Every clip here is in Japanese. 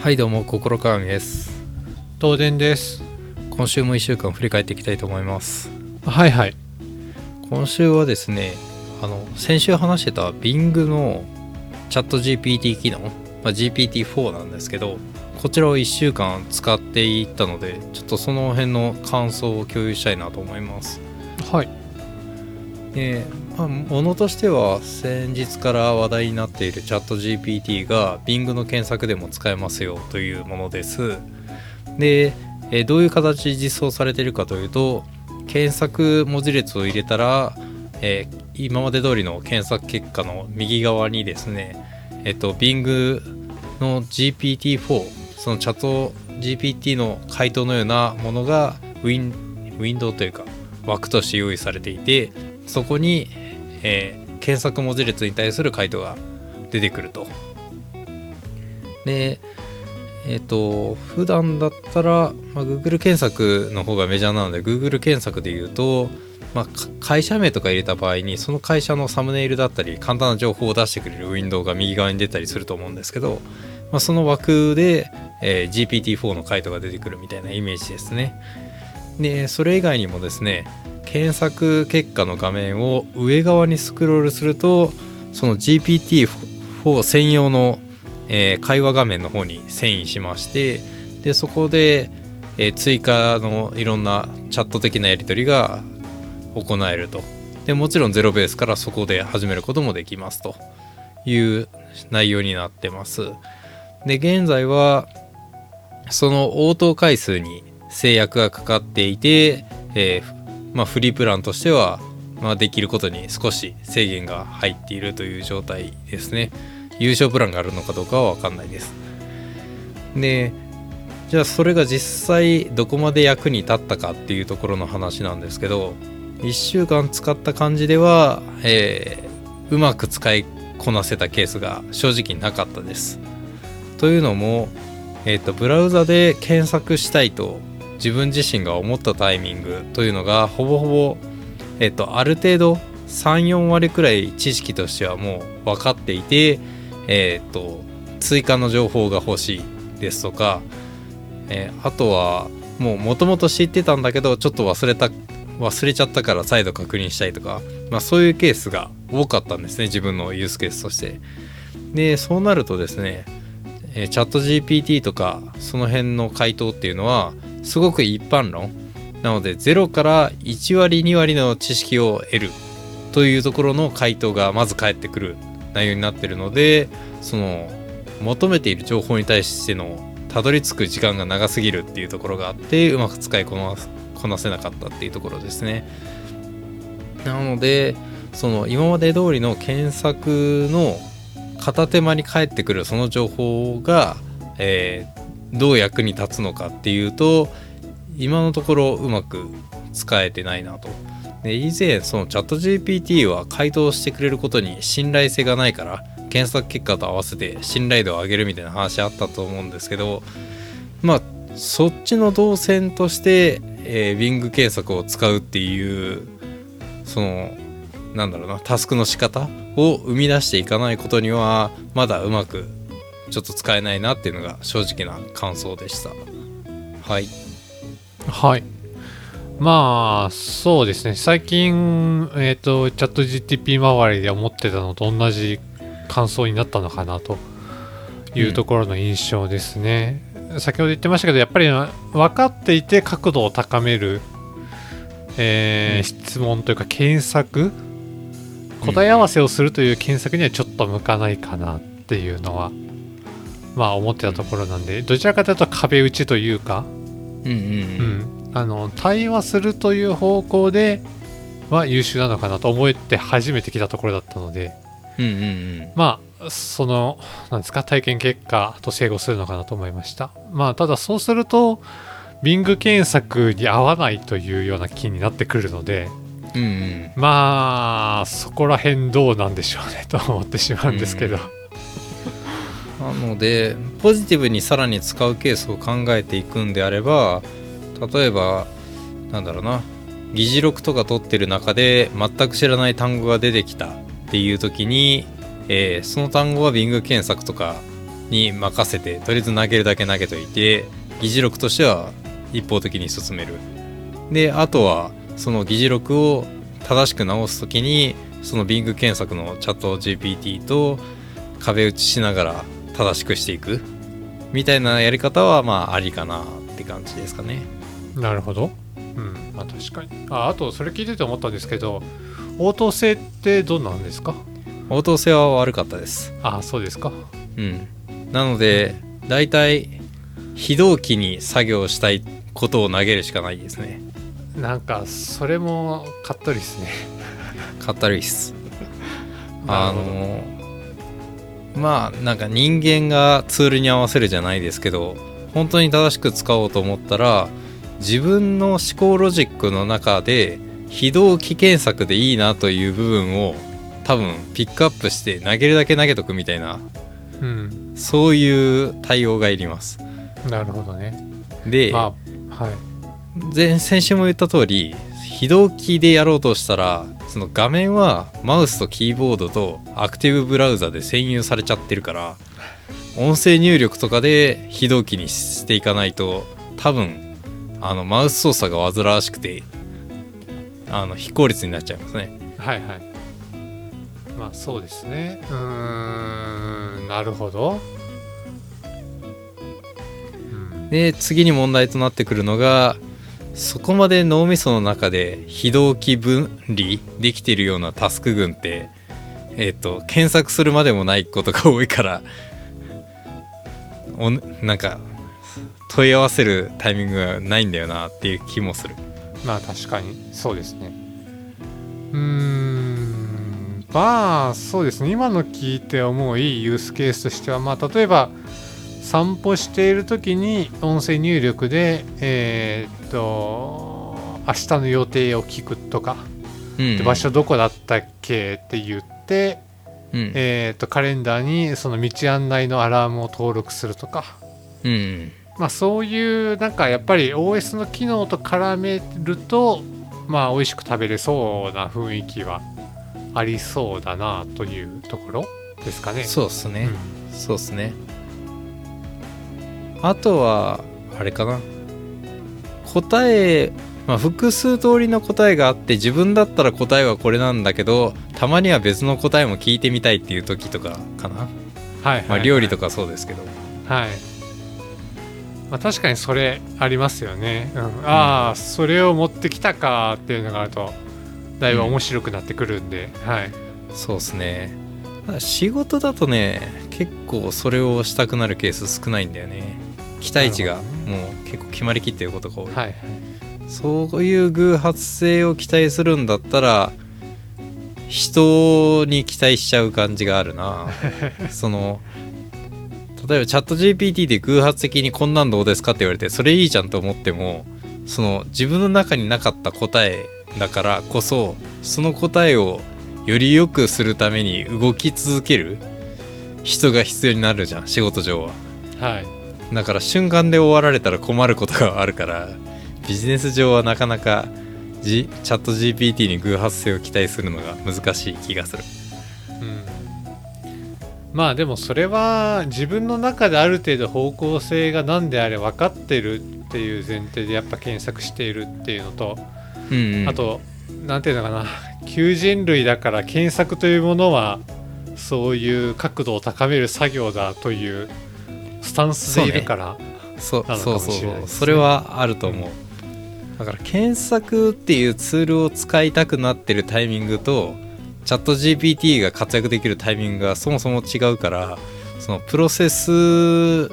はいどうも心鏡です。東電です。今週も1週間振り返っていきたいと思います。はいはい。今週はですねあの先週話してた Bing のチャット GPT 機能、まあ、GPT-4 なんですけどこちらを1週間使っていったのでちょっとその辺の感想を共有したいなと思います。はい。で、まあ、ものとしては先日から話題になっているチャット GPT が Bing の検索でも使えますよというものです。でえどういう形で実装されているかというと検索文字列を入れたら、えー、今まで通りの検索結果の右側にですねえっと Bing の GPT-4 そのチャット GPT の回答のようなものがウィンウィンドウというか枠として用意されていてそこに、えー、検索文字列に対する回答が出てくると。でえっ、ー、と普段だったら、まあ、Google 検索の方がメジャーなので Google 検索で言うと、まあ、会社名とか入れた場合にその会社のサムネイルだったり簡単な情報を出してくれるウィンドウが右側に出たりすると思うんですけど、まあ、その枠で、えー、GPT-4 の回答が出てくるみたいなイメージですね。でそれ以外にもですね検索結果の画面を上側にスクロールするとその GPT-4 専用の、えー、会話画面の方に遷移しましてでそこで、えー、追加のいろんなチャット的なやり取りが行えると。でもちろんゼロベースからそこで始めることもできますと。いう内容になってます。で現在はその応答回数に制約がかかっていて、えー、まあ、フリープランとしては、まあ、できることに少し制限が入っているという状態ですね。優勝プランがあるのかどうかは分かんないです。でじゃあそれが実際どこまで役に立ったかっていうところの話なんですけど1週間使った感じでは、えー、うまく使いこなせたケースが正直なかったです。というのも、えーと、ブラウザで検索したいと自分自身が思ったタイミングというのがほぼほぼ、えーと、ある程度34割くらい知識としてはもう分かっていて、えーと、追加の情報が欲しいですとか、えー、あとはもうもともと知ってたんだけどちょっと忘れた忘れちゃったから再度確認したいとか、まあ、そういうケースが多かったんですね自分のユースケースとして。でそうなるとですねえ、チャット GPT とかその辺の回答っていうのはすごく一般論なので0から1割2割の知識を得るというところの回答がまず返ってくる内容になってるのでその求めている情報に対してのたどり着く時間が長すぎるっていうところがあってうまく使いこなこなせなかったっていうところですね。なのでその今まで通りの検索の片手間に返ってくるその情報が、えー、どう役に立つのかっていうと今のところうまく使えてないなと。で以前そのチャット GPT は回答してくれることに信頼性がないから検索結果と合わせて信頼度を上げるみたいな話あったと思うんですけどまあそっちの動線として、えー、Bing 検索を使うっていうそのなんだろうなタスクの仕方を生み出していかないことにはまだうまくちょっと使えないなっていうのが正直な感想でした。はい。はい。まあそうですね。最近えっ、ー、とチャット GTP 周りで思ってたのと同じ感想になったのかなというところの印象ですね、うん、先ほど言ってましたけどやっぱり分かっていて角度を高める、えー、うん、質問というか検索答え合わせをするという検索にはちょっと向かないかなっていうのはまあ思ってたところなんでどちらかというと壁打ちというか、うんうんうん、あの対話するという方向では優秀なのかなと思って初めて来たところだったので、うんうんうん、まあそのなんですか体験結果と整合するのかなと思いました。まあただそうすると Bing 検索に合わないというような気になってくるのでうんうん、まあそこら辺どうなんでしょうねと思ってしまうんですけど、うん、なのでポジティブにさらに使うケースを考えていくんであれば例えばなんだろうな議事録とか取ってる中で全く知らない単語が出てきたっていう時に、えー、その単語は Bing 検索とかに任せてとりあえず投げるだけ投げといて議事録としては一方的に進める。であとはその議事録を正しく直す時にその Bing 検索のチャット GPT と壁打ちしながら正しくしていく？みたいなやり方はまあありかなって感じですかね。なるほど。うん。まあ確かに。ああとそれ聞いてて思ったんですけど応答性ってどうなんですか？応答性は悪かったです。ああそうですか。うん。なのでだいたい非同期に作業したいことを投げるしかないですね。なんかそれもかっとりですね。かったるいっす。あのまあなんか人間がツールに合わせるじゃないですけど本当に正しく使おうと思ったら自分の思考ロジックの中で非同期検索でいいなという部分を多分ピックアップして投げるだけ投げとくみたいなうん。そういう対応がいります。なるほどね。で、まあはい。前先週も言った通り非同期でやろうとしたらその画面はマウスとキーボードとアクティブブラウザで占有されちゃってるから音声入力とかで非同期にしていかないと多分あのマウス操作が煩わしくてあの非効率になっちゃいますね。はいはい。まあそうですね。うーんなるほど。うん。で次に問題となってくるのがそこまで脳みその中で非同期分離できてるようなタスク群ってえっ、と検索するまでもないことが多いからおなんか問い合わせるタイミングがないんだよなっていう気もする。まあ確かに。そうですね。うーん。まあそうですね。今の聞いて思ういいユースケースとしてはまあ例えば散歩している時に音声入力でえーっと明日の予定を聞くとか、うんで場所どこだったっけって言って、うん。えーっとカレンダーにその道案内のアラームを登録するとか。うんまあそういうなんかやっぱり OS の機能と絡めるとまあ美味しく食べれそうな雰囲気はありそうだなというところですかね。そうっすね、うん。そうっすねあとはあれかな。答え、まあ、複数通りの答えがあって自分だったら答えはこれなんだけどたまには別の答えも聞いてみたいっていう時とかかな、はい、まあ、料理とかかそうですけど。はい、まあ、確かにそれありますよね、うん、ああそれを持ってきたかっていうのがあるとだいぶ面白くなってくるんで、はい。そうっすね。仕事だとね結構それをしたくなるケース少ないんだよね期待値がもう結構決まりきってることが多い。はいそういう偶発性を期待するんだったら人に期待しちゃう感じがあるな。その例えばチャット GPT で偶発的にこんなんどうですかって言われてそれいいじゃんと思ってもその自分の中になかった答えだからこそその答えをより良くするために動き続ける人が必要になるじゃん仕事上は。はいだから瞬間で終わられたら困ることがあるからビジネス上はなかなか、G、チャット GPT に偶発性を期待するのが難しい気がする。うん。まあでもそれは自分の中である程度方向性が何であれ分かってるっていう前提でやっぱ検索しているっていうのと、うん、うん、あと何ていうのかな。求人類だから検索というものはそういう角度を高める作業だというスタンスでいるからそうなのかもそうそうしれないですね。それはあると思う。だから検索っていうツールを使いたくなってるタイミングとチャット GPT が活躍できるタイミングがそもそも違うからそのプロセス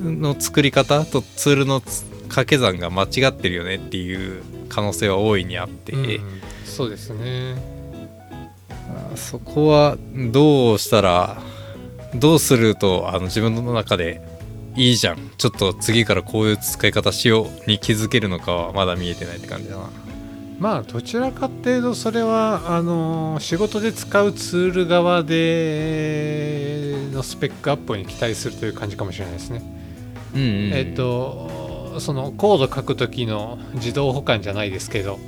の作り方とツールのつ掛け算が間違ってるよねっていう可能性は大いにあって、うんそうですね。あそこはどうしたらどうするとあの自分の中でいいじゃん。ちょっと次からこういう使い方しように気づけるのかはまだ見えてないって感じだな。まあどちらかっていうとそれはあの仕事で使うツール側でのスペックアップに期待するという感じかもしれないですね。うんうんうん。えっとそのコード書く時の自動保管じゃないですけど、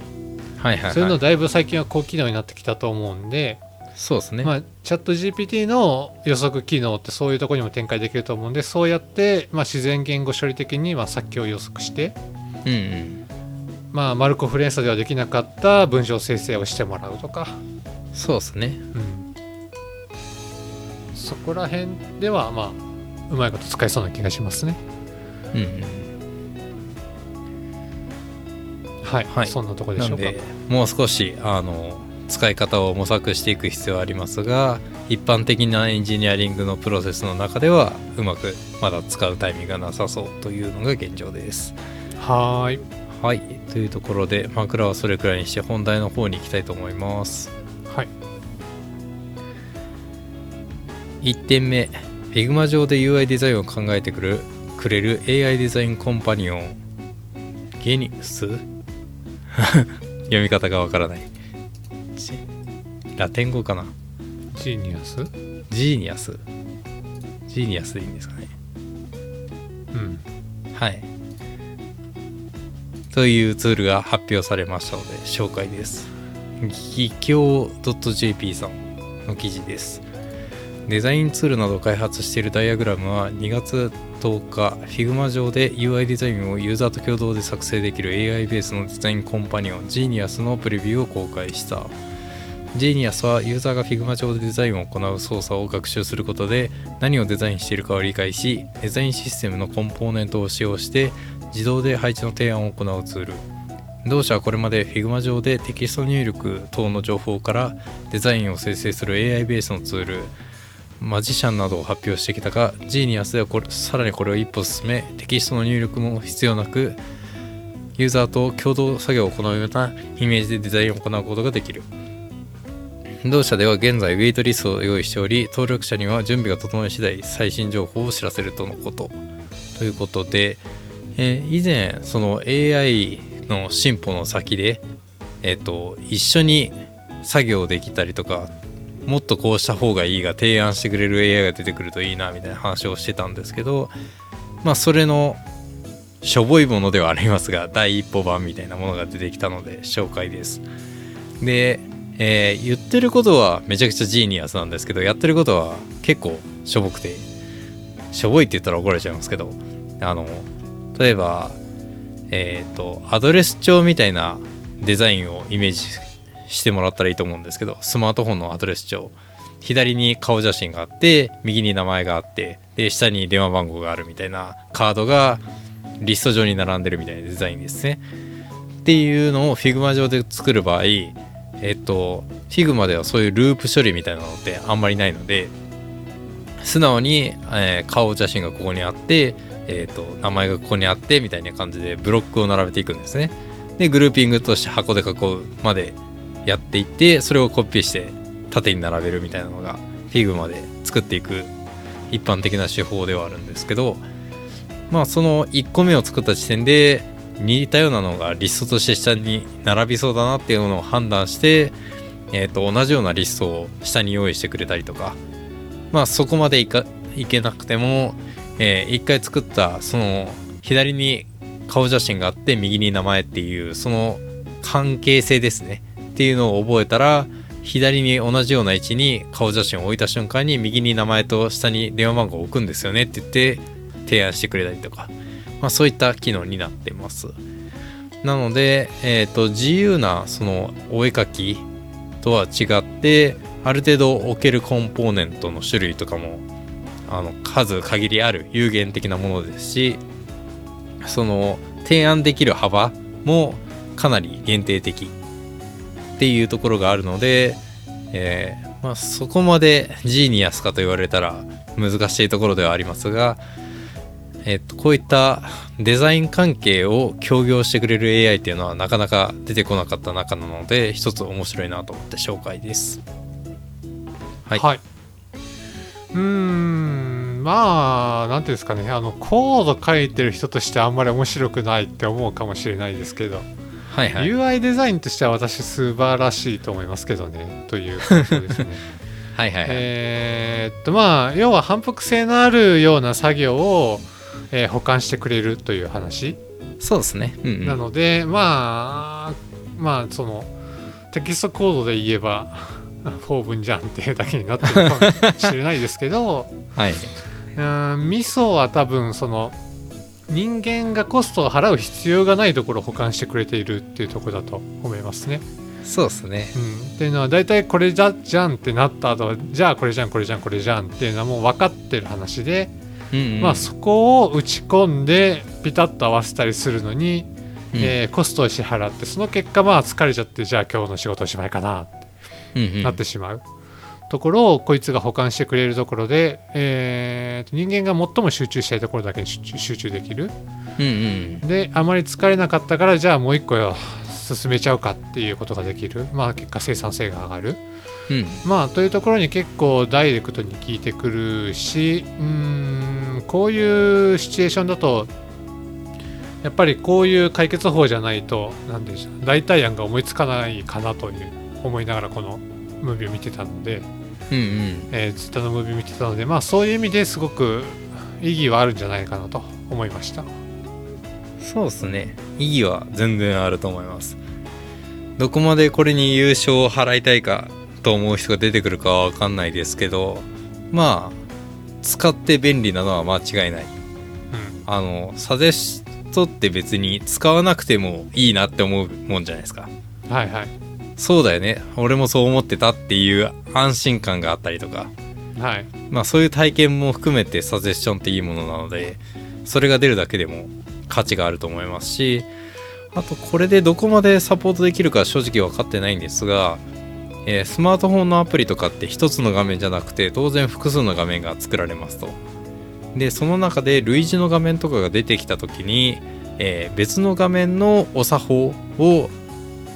はいはいはい。そういうのだいぶ最近は高機能になってきたと思うんでそうですね、まあ、チャット GPT の予測機能ってそういうところにも展開できると思うんでそうやって、まあ、自然言語処理的にまあ先を予測して、うんうん。まあ、マルコ・フレンサではできなかった文章生成をしてもらうとか、そうですね。うん、そこら辺ではまあうまいこと使えそうな気がしますね。うんうん。はい、はい。そんなところでしょうか。なんでもう少しあの使い方を模索していく必要はありますが一般的なエンジニアリングのプロセスの中ではうまくまだ使うタイミングがなさそうというのが現状です。はーい。はい。というところで枕はそれくらいにして本題の方に行きたいと思います。はい。1点目。Figma 上で UI デザインを考えてくるくれる AI デザインコンパニオン。ゲニウス？読み方がわからない。ラテン語かな。ジーニアス？ジーニアス。ジーニアスでいいんですかね。うん。はい。というツールが発表されましたので紹介です。技協 .jp さんの記事です。デザインツールなどを開発しているダイアグラムは2月10日 Figma 上で UI デザインをユーザーと共同で作成できる AI ベースのデザインコンパニオン Genius のプレビューを公開した Genius はユーザーが Figma 上でデザインを行う操作を学習することで何をデザインしているかを理解しデザインシステムのコンポーネントを使用して自動で配置の提案を行うツール。同社はこれまで Figma 上でテキスト入力等の情報からデザインを生成する AI ベースのツール。マジシャンなどを発表してきたが Genius ではこれさらにこれを一歩進めテキストの入力も必要なくユーザーと共同作業を行うようなイメージでデザインを行うことができる。同社では現在ウェイトリストを用意しており登録者には準備が整い次第最新情報を知らせるとのこと。ということで、えー以前その AI の進歩の先で、えっと一緒に作業できたりとかもっとこうした方がいいが提案してくれる AI が出てくるといいなみたいな話をしてたんですけどまあそれのしょぼいものではありますが第一歩版みたいなものが出てきたので紹介です。で、えー言ってることはめちゃくちゃジーニアスなんですけどやってることは結構しょぼくてしょぼいって言ったら怒られちゃいますけどあの例えばえっ、とアドレス帳みたいなデザインをイメージしてもらったらいいと思うんですけどスマートフォンのアドレス帳左に顔写真があって右に名前があってで下に電話番号があるみたいなカードがリスト上に並んでるみたいなデザインですね。っていうのを Figma 上で作る場合えっと Figma ではそういうループ処理みたいなのってあんまりないので素直に、えー顔写真がここにあって、えー、と名前がここにあってみたいな感じでブロックを並べていくんですね。でグルーピングとして箱で囲うまでやっていってそれをコピーして縦に並べるみたいなのが Figma で作っていく一般的な手法ではあるんですけどまあその1個目を作った時点で似たようなのがリストとして下に並びそうだなっていうのを判断して、えー、と同じようなリストを下に用意してくれたりとか。まあそこまでいかいけなくても、えー一回作ったその左に顔写真があって右に名前っていうその関係性ですね。っていうのを覚えたら左に同じような位置に顔写真を置いた瞬間に右に名前と下に電話番号を置くんですよねって言って提案してくれたりとか、まあ、そういった機能になってます。なので、えー、と自由なそのお絵描きとは違ってある程度置けるコンポーネントの種類とかもあの数限りある有限的なものですしその提案できる幅もかなり限定的っていうところがあるので、えーまあ、そこまでジーニアスかと言われたら難しいところではありますが、えっとこういったデザイン関係を協業してくれる AI っていうのはなかなか出てこなかった中なので一つ面白いなと思って紹介です。はいはい、うーんまあなんていうんですかねあのコード書いてる人としてあんまり面白くないって思うかもしれないですけど、はいはい。UI デザインとしては私素晴らしいと思いますけどねという感想ですね はいはいはい。えーっとまあ要は反復性のあるような作業を、えー保管してくれるという話、そうですね。うんうんなのでまあまあそのテキストコードで言えば 4分じゃんっていうだけになってるかもしれないですけど はい。うんミソは多分その人間がコストを払う必要がないところを保管してくれているっていうところだと思いますね。そうですね。うん、っていうのは大体これじゃじゃんってなった後じゃあこれじゃんこれじゃんこれじゃんっていうのはもう分かってる話で、うん、うん。まあそこを打ち込んでピタッと合わせたりするのに、うんえーコストを支払ってその結果まあ疲れちゃってじゃあ今日の仕事おしまいかなってうんうんなってしまう。ところをこいつが保管してくれるところで、えーと人間が最も集中したいところだけに集中集中できるうんうん。であまり疲れなかったからじゃあもう一個よ進めちゃうかっていうことができるまあ結果生産性が上がるうん。まあというところに結構ダイレクトに効いてくるしうーんこういうシチュエーションだとやっぱりこういう解決法じゃないと何でしょう代替案が思いつかないかなという思いながらこのムービーを見てたので、うんうん。えー、ツイッターのムービーを見てたのでまあそういう意味ですごく意義はあるんじゃないかなと思いました。そうですね。意義は全然あると思います。どこまでこれに優勝を払いたいかと思う人が出てくるかはわかんないですけど、まあ、使って便利なのは間違いない。うんあの、サジェストって別に使わなくてもいいなって思うもんじゃないですか。はいはいそうだよね。俺もそう思ってたっていう安心感があったりとか。はいまあそういう体験も含めてサジェスションっていいものなのでそれが出るだけでも価値があると思いますしあとこれでどこまでサポートできるか正直分かってないんですが、えースマートフォンのアプリとかって一つの画面じゃなくて当然複数の画面が作られますと。でその中で類似の画面とかが出てきた時に、えー別の画面のお作法を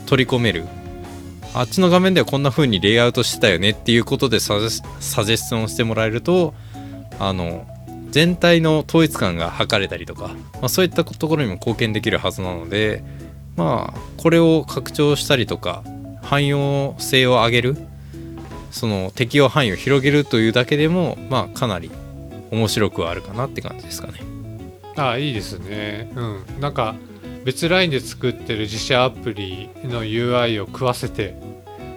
取り込める。あっちの画面ではこんな風にレイアウトしてたよねっていうことでサジェスションしてもらえるとあの全体の統一感が図れたりとか、まあ、そういったところにも貢献できるはずなのでまあこれを拡張したりとか汎用性を上げるその適用範囲を広げるというだけでもまあかなり面白くはあるかなって感じですかね。ああいいですね。うん。なんか別ラインで作ってる自社アプリの UI を食わせて、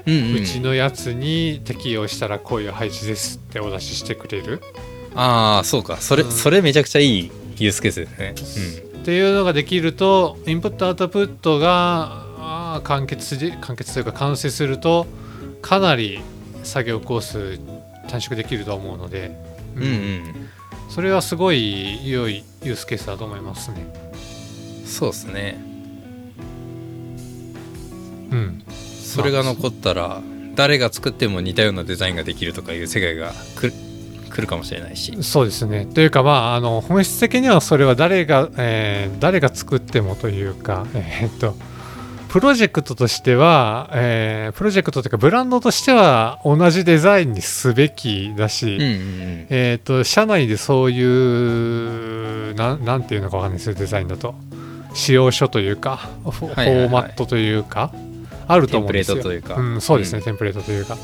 うんうん、うちのやつに適用したらこういう配置ですってお出ししてくれる。ああそうか。それ、うん。それめちゃくちゃいいユースケースですね。っていうのができるとインプットアウトプットがあー完結で完結というか完成するとかなり作業コース短縮できると思うので、うん、うんうんそれはすごい良いユースケースだと思いますね。そうですねうん、それが残ったら誰が作っても似たようなデザインができるとかいう世界が来る来るかもしれないしそうですね。というかまああの本質的にはそれは誰が、えー誰が作ってもというかえーっとプロジェクトとしては、えープロジェクトというかブランドとしては同じデザインにすべきだし、うんうんえー、と社内でそういうなんなんていうのかわかんないですよデザインだと。使用書というかフォーマットというかあると思うんですよ。テンプレートというか。うん、そうですね、うん。テンプレートというか。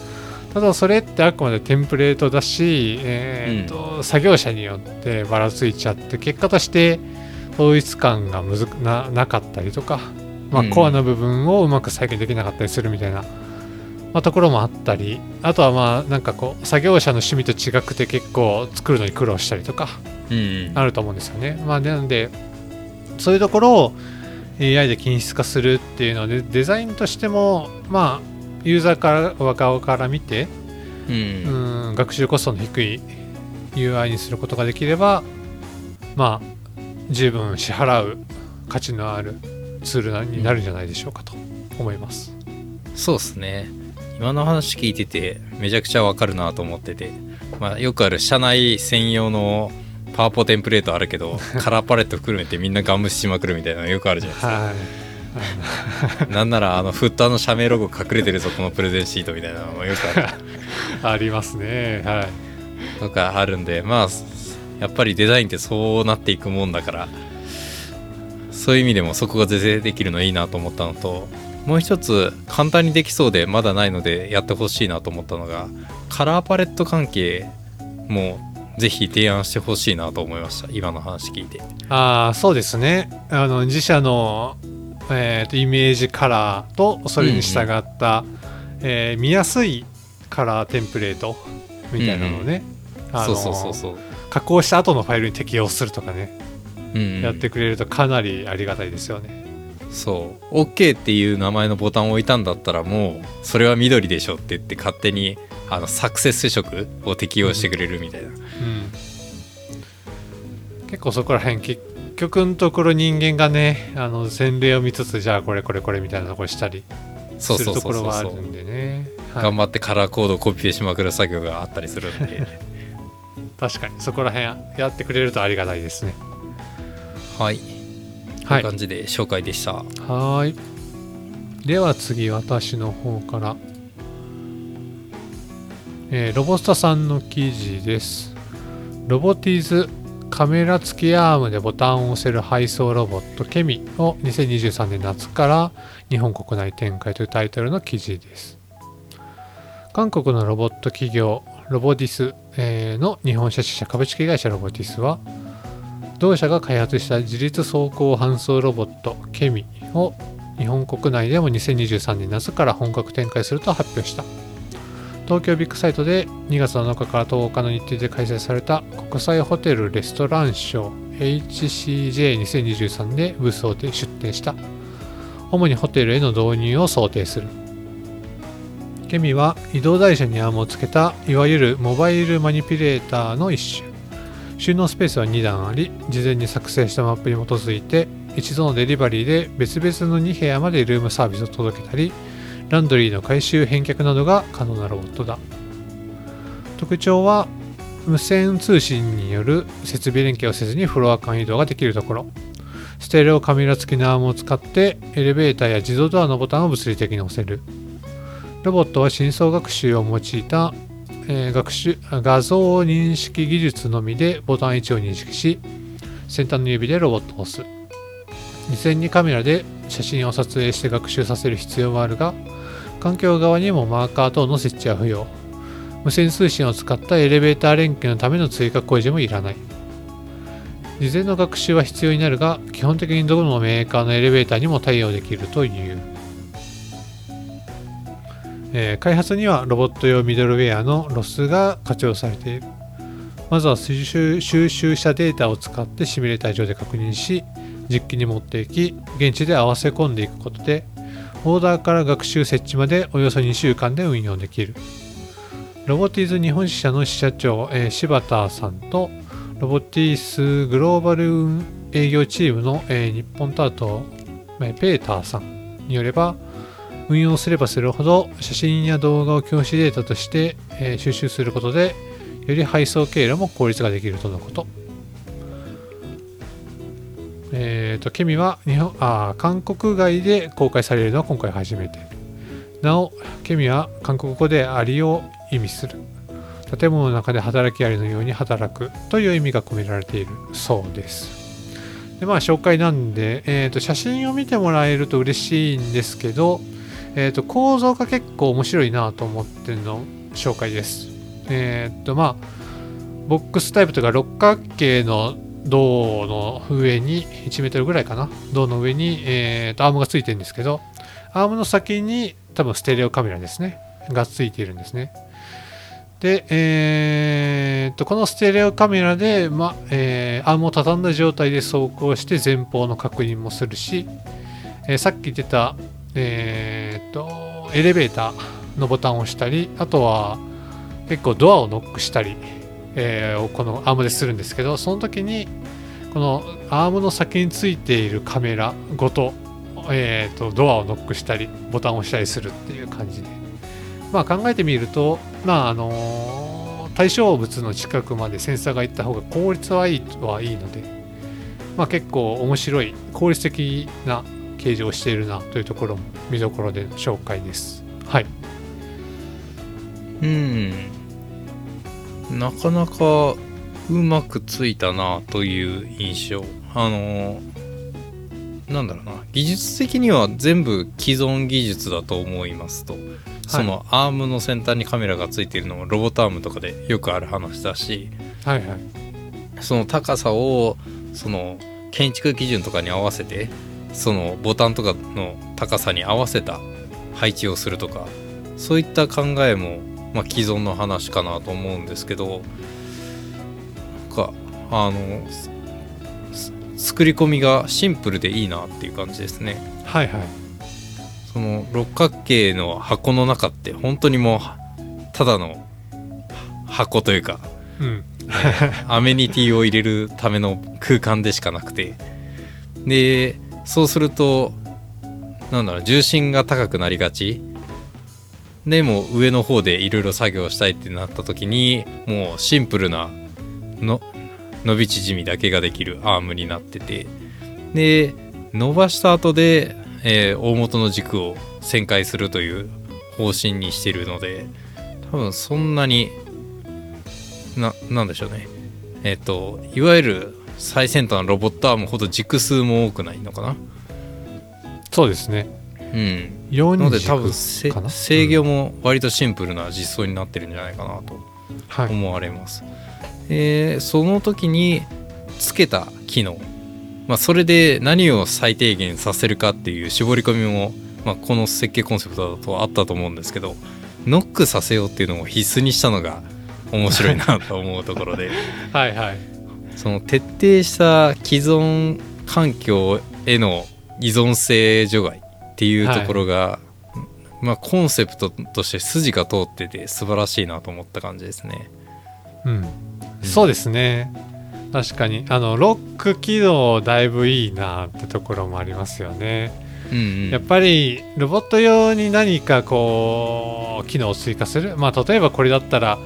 ただそれってあくまでテンプレートだし、えーと作業者によってばらついちゃって結果として統一感がむずななかったりとか、まあ、うん。コアな部分をうまく再現できなかったりするみたいな、まあ、ところもあったりあとはまあなんかこう作業者の趣味と違くて結構作るのに苦労したりとかあると思うんですよね。まあ、なのでそういうところを AI で均質化するっていうのでデザインとしてもまあユーザーから側から見てうん。うん学習コストの低い UI にすることができればまあ十分支払う価値のあるツールになるんじゃないでしょうかと思います。そうっすね今の話聞いててめちゃくちゃわかるなと思ってて、まあ、よくある社内専用のパワポテンプレートあるけど カラーパレット含めてみんなガン無視しまくるみたいなのよくあるじゃないですかはい。なんならあのフッターの社名ロゴ隠れてるぞこのプレゼンシートみたいなのもよくある ありますね。はい。とかあるんでまあやっぱりデザインってそうなっていくもんだからそういう意味でもそこが是正できるのいいなと思ったのともう一つ簡単にできそうでまだないのでやってほしいなと思ったのがカラーパレット関係もぜひ提案してほしいなと思いました。今の話聞いて。ああそうですね。あの自社の、えーとイメージカラーとそれに従った、えー見やすいカラーテンプレートみたいなのをね、あのそうそうそうそう、加工した後のファイルに適用するとかね、うんうんやってくれるとかなりありがたいですよね。そう。OK っていう名前のボタンを置いたんだったらもうそれは緑でしょって言って勝手にあのサクセス色を適用してくれるみたいな、うん。結構そこら辺結局のところ人間がねあの前例を見つつじゃあこれこれこれみたいなところしたりするところはあるんでね。はい。頑張ってカラーコードをコピペしまくる作業があったりするんで。確かにそこら辺やってくれるとありがたいですねはい。こうはい。いう感じで紹介でした、はーい。では次私の方から、えーロボスタさんの記事です。ロボティーズカメラ付きアームでボタンを押せる配送ロボットケミ。を2023年夏から日本国内展開というタイトルの記事です。韓国のロボット企業ロボディス、えーの日本車支社株式会社ロボディスは同社が開発した自律走行搬送ロボットケミを日本国内でも2023年夏から本格展開すると発表した。東京ビッグサイトで2月7日から10日の日程で開催された国際ホテルレストランショー HCJ2023 でブースを出展した。主にホテルへの導入を想定する。ケミは移動台車にアームをつけたいわゆるモバイルマニピュレーターの一種。収納スペースは2段あり事前に作成したマップに基づいて一度のデリバリーで別々の2部屋までルームサービスを届けたりランドリーの回収返却などが可能なロボットだ。特徴は無線通信による設備連携をせずにフロア間移動ができるところ。ステレオカメラ付きのアームを使ってエレベーターや自動ドアのボタンを物理的に押せる。ロボットは深層学習を用いたえ学習画像認識技術のみでボタン位置を認識し先端の指でロボットを押す。事前にカメラで写真を撮影して学習させる必要はあるが環境側にもマーカー等の設置は不要。無線通信を使ったエレベーター連携のための追加工事もいらない。事前の学習は必要になるが基本的にどこのメーカーのエレベーターにも対応できるという。えー開発にはロボット用ミドルウェアのロスが活用されている。まずは収集収集したデータを使ってシミュレーター上で確認し実機に持っていき現地で合わせ込んでいくことでオーダーから学習設置までおよそ2週間で運用できる。ロボティーズ日本支社の支社長、えー柴田さんとロボティースグローバル営業チームの、えー日本タート、えペーターさんによれば運用すればするほど写真や動画を教師データとして、え収集することでより配送経路も効率ができるとのこと。えー、とケミは日本あ韓国外で公開されるのは今回初めて。なおケミは韓国語でアリを意味する。建物の中で働きアリのように働くという意味が込められている。そうです。でまあ紹介なんで、えー、と写真を見てもらえると嬉しいんですけど、えー、と構造が結構面白いなと思っての紹介です。えっ、とまあボックスタイプとか六角形の銅の上に1メートルぐらいかな。銅の上に、えー、とアームがついてるんですけどアームの先に多分ステレオカメラですね。がついているんですね。で、えー、とこのステレオカメラで、まえーアームを畳んだ状態で走行して前方の確認もするし、えーさっき出た、えー、とエレベーターのボタンを押したりあとは結構ドアをノックしたり、えーこのアームでするんですけどその時にこのアームの先についているカメラごと,、えーとドアをノックしたりボタンを押したりするっていう感じで。まあ考えてみるとまああの対象物の近くまでセンサーが行った方が効率はいいはいいのでまあ結構面白い効率的な形状をしているなというところも見どころでの紹介です。はい。うん。なかなかうまくついたなという印象。あのなんだろうな。技術的には全部既存技術だと思いますと、そのアームの先端にカメラがついているのもロボットアームとかでよくある話だし。はいはい。その高さをその建築基準とかに合わせてそのボタンとかの高さに合わせた配置をするとかそういった考えもまあ、既存の話かなと思うんですけどなんかあのす作り込みがシンプルでいいなっていう感じですね。はいはい。その六角形の箱の中って本当にもうただの箱というかうん。アメニティを入れるための空間でしかなくて。でそうするとなんだろう重心が高くなりがち。でも上の方でいろいろ作業したいってなった時にもうシンプルなの伸び縮みだけができるアームになってて。で伸ばした後で、えー大元の軸を旋回するという方針にしてるので多分そんなにななんでしょうね。えっ、といわゆる最先端のロボットアームほど軸数も多くないのかな？そうですね。うん。4なので軸多分制御も割とシンプルな実装になってるんじゃないかなとはい。思われます、えーその時につけた機能、まあ、それで何を最低限させるかっていう絞り込みも、まあ、この設計コンセプトだとあったと思うんですけどノックさせようっていうのを必須にしたのが面白いなと思うところで。はいはいその徹底した既存環境への依存性除外っていうところが、まあコンセプトとして筋が通ってて素晴らしいなと思った感じですね。うん、そうですね。確かに。あのロック機能だいぶいいなってところもありますよね、うんうん、やっぱりロボット用に何かこう機能を追加する。まあ例えばこれだったら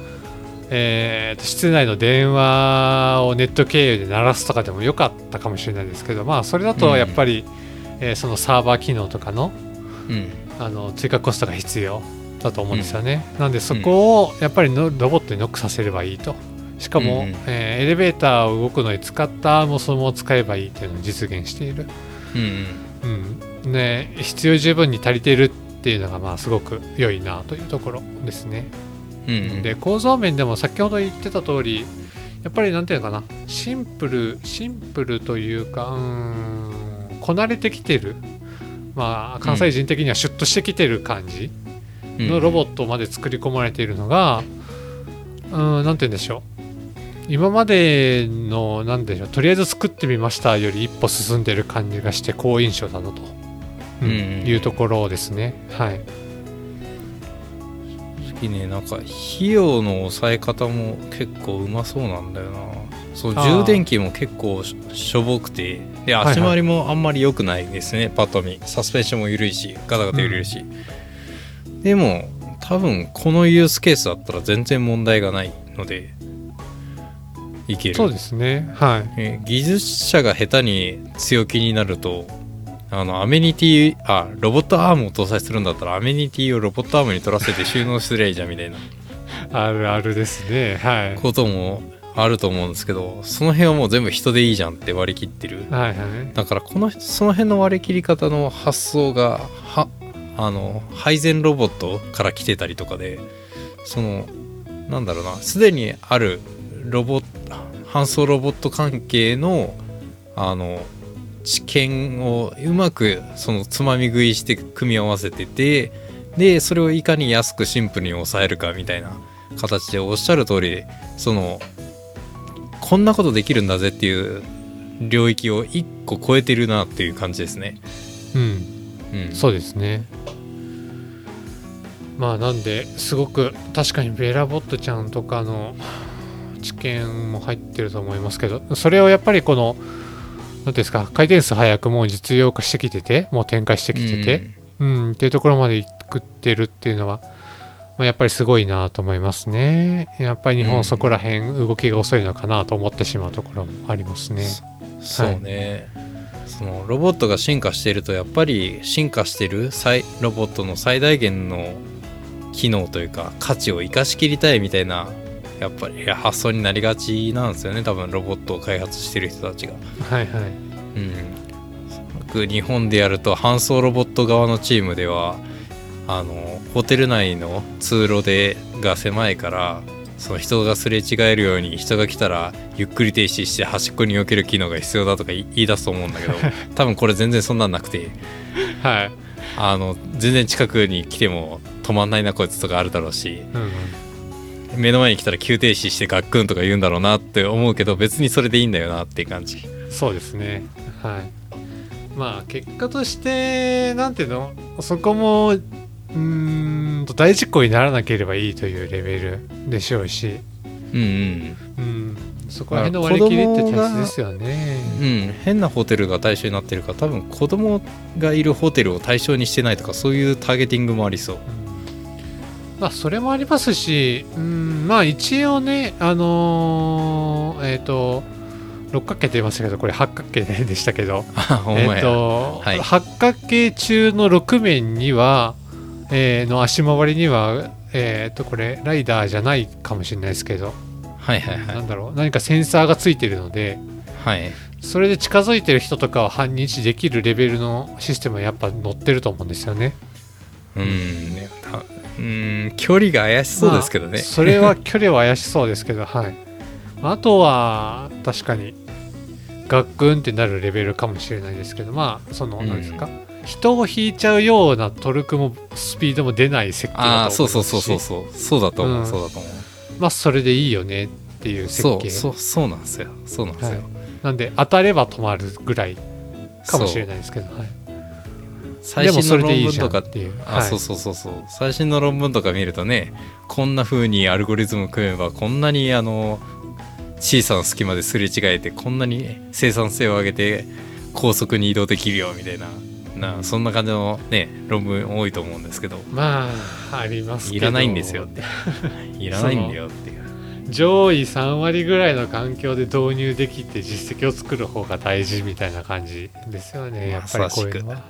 えーと室内の電話をネット経由で鳴らすとかでもよかったかもしれないですけどまあそれだとやっぱり、えーそのサーバー機能とかのうん。あの追加コストが必要だと思うんですよね、なんでそこをやっぱりのロボットにノックさせればいいと。しかも、うん。うんえーエレベーターを動くのに使ったアームをそのまま使えばいいっていうのを実現している、うんうん。うん。ね、必要十分に足りているっていうのがまあすごく良いなというところですね、うんうんで構造面でも先ほど言ってた通りやっぱりなんていうのかなシンプルシンプルというかうーんこなれてきてるまあ関西人的にはシュッとしてきてる感じ、うんのロボットまで作り込まれているのが、うん、なんて言うんでしょう。今までの、なんでしょう、とりあえず作ってみましたより一歩進んでる感じがして、好印象だなと、うんうんいうところですね。はい。ねなんか費用の抑え方も結構うまそうなんだよな。そう充電器も結構ししょぼくて。ではい足回りもあんまり良くないですね、パッと見。サスペンションも緩いしガタガタ緩いし、でも多分このユースケースだったら全然問題がないのでいける。そうですね。はい。えー技術者が下手に強気になるとあのアメニティあロボットアームを搭載するんだったらアメニティをロボットアームに取らせて収納すりゃいいじゃんみたいなあるあるですね。はい。こともあると思うんですけどその辺はもう全部人でいいじゃんって割り切ってるはいはい。だからこのその辺の割り切り方の発想がはあの配膳ロボットから来てたりとかでそのなんだろうなすでにあるロボ搬送ロボット関係のあの知見をうまくそのつまみ食いして組み合わせててでそれをいかに安くシンプルに抑えるかみたいな形でおっしゃる通りそのこんなことできるんだぜっていう領域を一個超えてるなっていう感じですね。うん。うん、そうですね。まあなんですごく確かにベラボットちゃんとかの知見も入ってると思いますけどそれをやっぱりこの何ですか回転数早くもう実用化してきててもう展開してきてて、うん。っていうところまでいくってるっていうのは、まあ、やっぱりすごいなと思いますね。やっぱり日うん本そこら辺動きが遅いのかなと思ってしまうところもありますね。そうね、そのロボットが進化しているとやっぱり進化してる最ロボットの最大限の機能というか価値を生かしきりたいみたいなやっぱり発想になりがちなんですよね。多分ロボットを開発してる人たちが。はいはい。うん、僕日本でやると搬送ロボット側のチームではあのホテル内の通路でが狭いからその人がすれ違えるように人が来たらゆっくり停止して端っこに避ける機能が必要だとか言い出すと思うんだけど 多分これ全然そんなんなくて。はい。あの全然近くに来ても止まんないなこいつとかあるだろうし。うんうん目の前に来たら急停止してガックンとか言うんだろうなって思うけど別にそれでいいんだよなっていう感じ。そうですね。はい。まあ結果としてなんていうの？そこもうーんと大事故にならなければいいというレベルでしょうし、うんうん。うん、そこら辺の割り切りって大切ですよね。うん。変なホテルが対象になってるから多分子供がいるホテルを対象にしてないとかそういうターゲティングもありそう。うんまあそれもありますし、うん、まあ一応ねあのーえっ、と六角形って言いましたけどこれ八角形でしたけど えっ、と、はい。八角形中の6面には、えーの足回りにはえっ、とこれライダーじゃないかもしれないですけど、はいはいはないんだろう何かセンサーがついてるのではい。それで近づいてる人とかを半日できるレベルのシステムはやっぱ乗ってると思うんですよね。うんうん距離が怪しそうですけどね、まあそれは距離は怪しそうですけどはい。あとは確かにガックンってなるレベルかもしれないですけどまあそのうん。何ですか、人を引いちゃうようなトルクもスピードも出ない設計あだあそうと思いますし。そうそうそうそうそう。だと思う、うん。そうだと思う。まあそれでいいよねっていう設計そうそうそうなんですよ。そうなんですよ、はい。なんで当たれば止まるぐらいかもしれないですけど、はい、最新の論れでいいじゃ文とかんっていう、あ、そうそうそうそう。最新の論文とか見るとねこんな風にアルゴリズム組めばこんなにあの小さな隙間ですれ違えてこんなに生産性を上げて高速に移動できるよみたいな。なそんな感じのね論文多いと思うんですけど。まあありますけど。いらないんですよって。いらないんだよっていう。上位3割ぐらいの環境で導入できて実績を作る方が大事みたいな感じですよねやっぱりこういうのは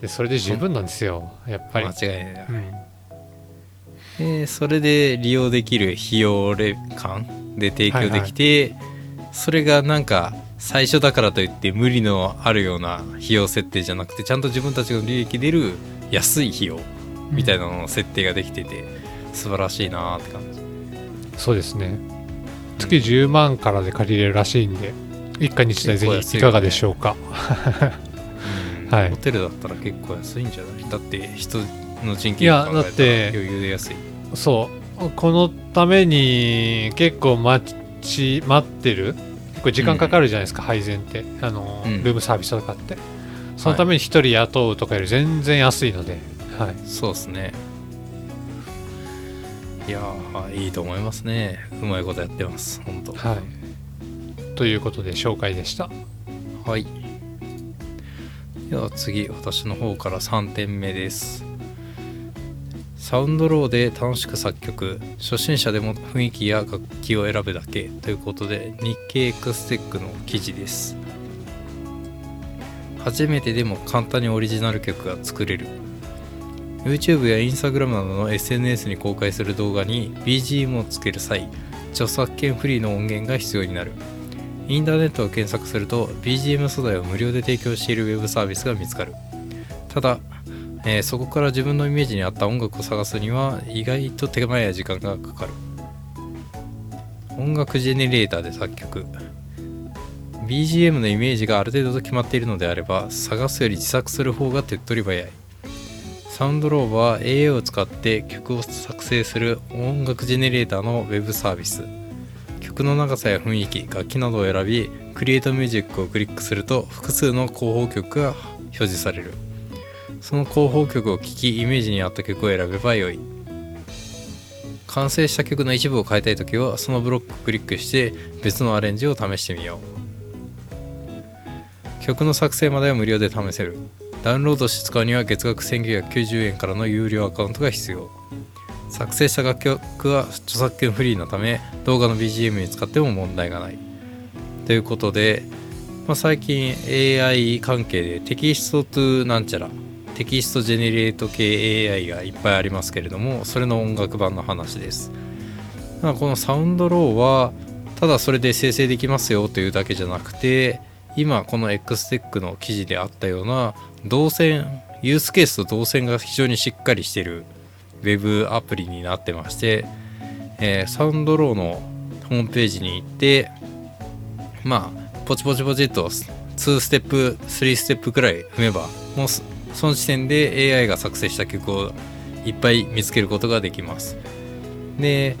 でそれで十分なんですよ。やっぱり、間違いないうん。でそれで利用できる費用レ感で提供できて、それがなんか最初だからといって無理のあるような費用設定じゃなくてちゃんと自分たちの利益出る安い費用みたいなのの設定ができてて素晴らしいなーって感じ。そうですね。月10万からで借りれるらしいんで一家日大ぜひいかがでしょうか、うんはい。ホテルだったら結構安いんじゃない？だって人の人い件や費だって余裕で安い。そう。このために結構待ち待ってる？結構時間かかるじゃないですか、配膳って。あの、うん。ルームサービスとかって。そのために一人雇うとかより全然安いので、はい、そうですね。いやーいいと思いますね。うまいことやってます本当はい。ということで紹介でした。はい。では次、私の方から3点目です。サウンドローで楽しく作曲、初心者でも雰囲気や楽器を選ぶだけということで、日経 X テックの記事です。初めてでも簡単にオリジナル曲が作れる。YouTube や Instagram などの SNS に公開する動画に BGM をつける際、著作権フリーの音源が必要になる。インターネットを検索すると BGM 素材を無料で提供しているウェブサービスが見つかる。ただ、えーそこから自分のイメージに合った音楽を探すには意外と手間や時間がかかる。音楽ジェネレーターで作曲。BGM のイメージがある程度と決まっているのであれば探すより自作する方が手っ取り早い。サウンドローバは AI を使って曲を作成する音楽ジェネレーターのウェブサービス。曲の長さや雰囲気楽器などを選びクリエイトミュージックをクリックすると複数の候補曲が表示される。その候補曲を聴きイメージに合った曲を選べばよい。完成した曲の一部を変えたい時はそのブロックをクリックして別のアレンジを試してみよう。曲の作成までは無料で試せる。ダウンロードして使うには月額1990円からの有料アカウントが必要。作成した楽曲は著作権フリーのため動画の BGM に使っても問題がない。ということで、まあ、最近 AI 関係で text to なんちゃら text generate 系 AI がいっぱいありますけれどもそれの音楽版の話です。このサウンドローはただそれで生成できますよというだけじゃなくて今この XTEC の記事であったような動線ユースケースと動線が非常にしっかりしてるウェブアプリになってまして、えーサウンドローのホームページに行ってまあポチポチポチっと2ステップ3ステップくらい踏めばもうその時点で AI が作成した曲をいっぱい見つけることができます。で、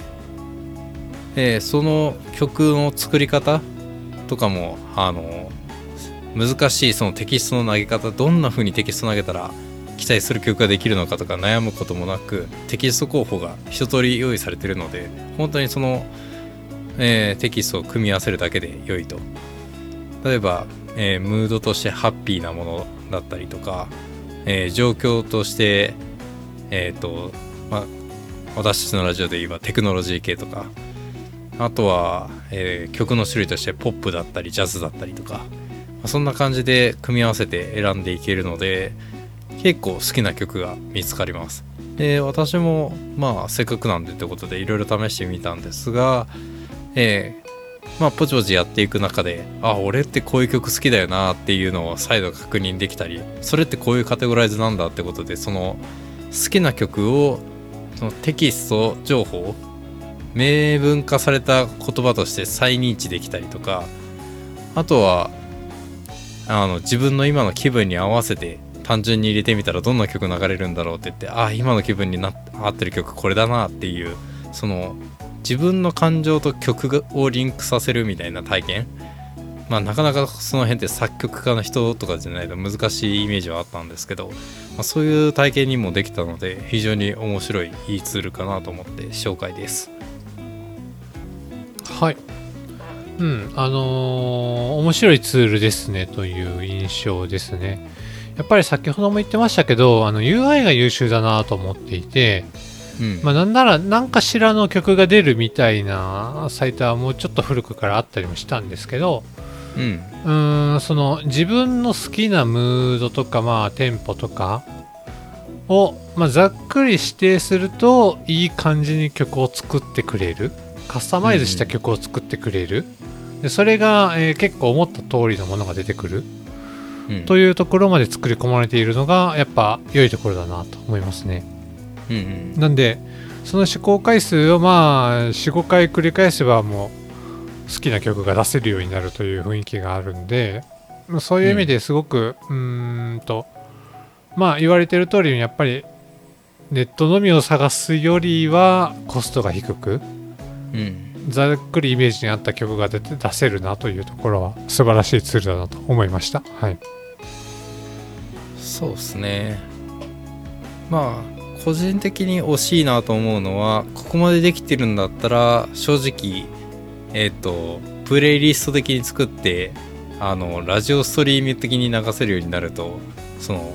えーその曲の作り方とかもあの難しいそのテキストの投げ方どんな風にテキスト投げたら期待する曲ができるのかとか悩むこともなくテキスト候補が一通り用意されてるので本当にその、えーテキストを組み合わせるだけで良いと。例えば、えームードとしてハッピーなものだったりとか、えー状況としてえっ、とま私たちのラジオで言えばテクノロジー系とかあとは、えー曲の種類としてポップだったりジャズだったりとか、まあそんな感じで組み合わせて選んでいけるので結構好きな曲が見つかります。で私もまあせっかくなんでってことでいろいろ試してみたんですがえーまあポチポチやっていく中であ俺ってこういう曲好きだよなっていうのを再度確認できたりそれってこういうカテゴライズなんだってことでその好きな曲をそのテキスト情報明文化された言葉として再認知できたりとかあとはあの自分の今の気分に合わせて単純に入れてみたらどんな曲流れるんだろうって言ってああ今の気分にな合ってる曲これだなっていうその自分の感情と曲をリンクさせるみたいな体験まあなかなかその辺って作曲家の人とかじゃないと難しいイメージはあったんですけど、まあ、そういう体験にもできたので非常に面白いいいツールかなと思って紹介ですはい。うん、あのー面白いツールですねという印象ですね。やっぱり先ほども言ってましたけど、あの UI が優秀だなと思っていて、うん、まあなんなら何かしらの曲が出るみたいなサイトはもうちょっと古くからあったりもしたんですけど、うんうーん、その自分の好きなムードとか、まあテンポとかを、まあ、ざっくり指定するといい感じに曲を作ってくれる。カスタマイズした曲を作ってくれる。でそれが、えー結構思った通りのものが出てくるうんというところまで作り込まれているのがやっぱ良いところだなと思いますね。うんうん。なんでその試行回数をまあ45回繰り返せばもう好きな曲が出せるようになるという雰囲気があるんでまあそういう意味ですごくうーんとまあ言われてる通りにやっぱりネットのみを探すよりはコストが低くうん。ざっくりイメージに合った曲が出て出せるなというところは素晴らしいツールだなと思いました。はい、そうですね。まあ個人的に惜しいなと思うのはここまでできてるんだったら正直えっ、とプレイリスト的に作ってあのラジオストリーム的に流せるようになるとその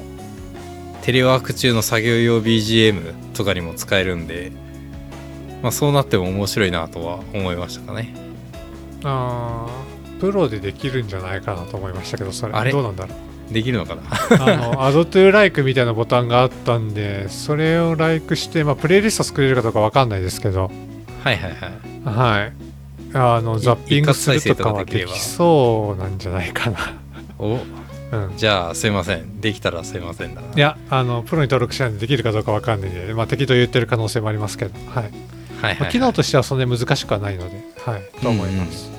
テレワーク中の作業用 BGM とかにも使えるんで、まあ、そうなっても面白いなとは思いましたかね。あープロでできるんじゃないかなと思いましたけどそれあれ？どうなんだろう？できるのかな？あの、Add to Like みたいなボタンがあったんで、それを Like して、まあ、プレイリスト作れるかどうかわかかんないですけど、はいはいはいはい。あの、ザッピングするとかはできそうなんじゃないかおな。うん。じゃあすいませんできたらすいませんだないや、あの、プロに登録しないんでできるかどうかわかんないんで、まあ、適当言ってる可能性もありますけど、はい。はい機能としてはそんなに難しくはないので、はい。と思います。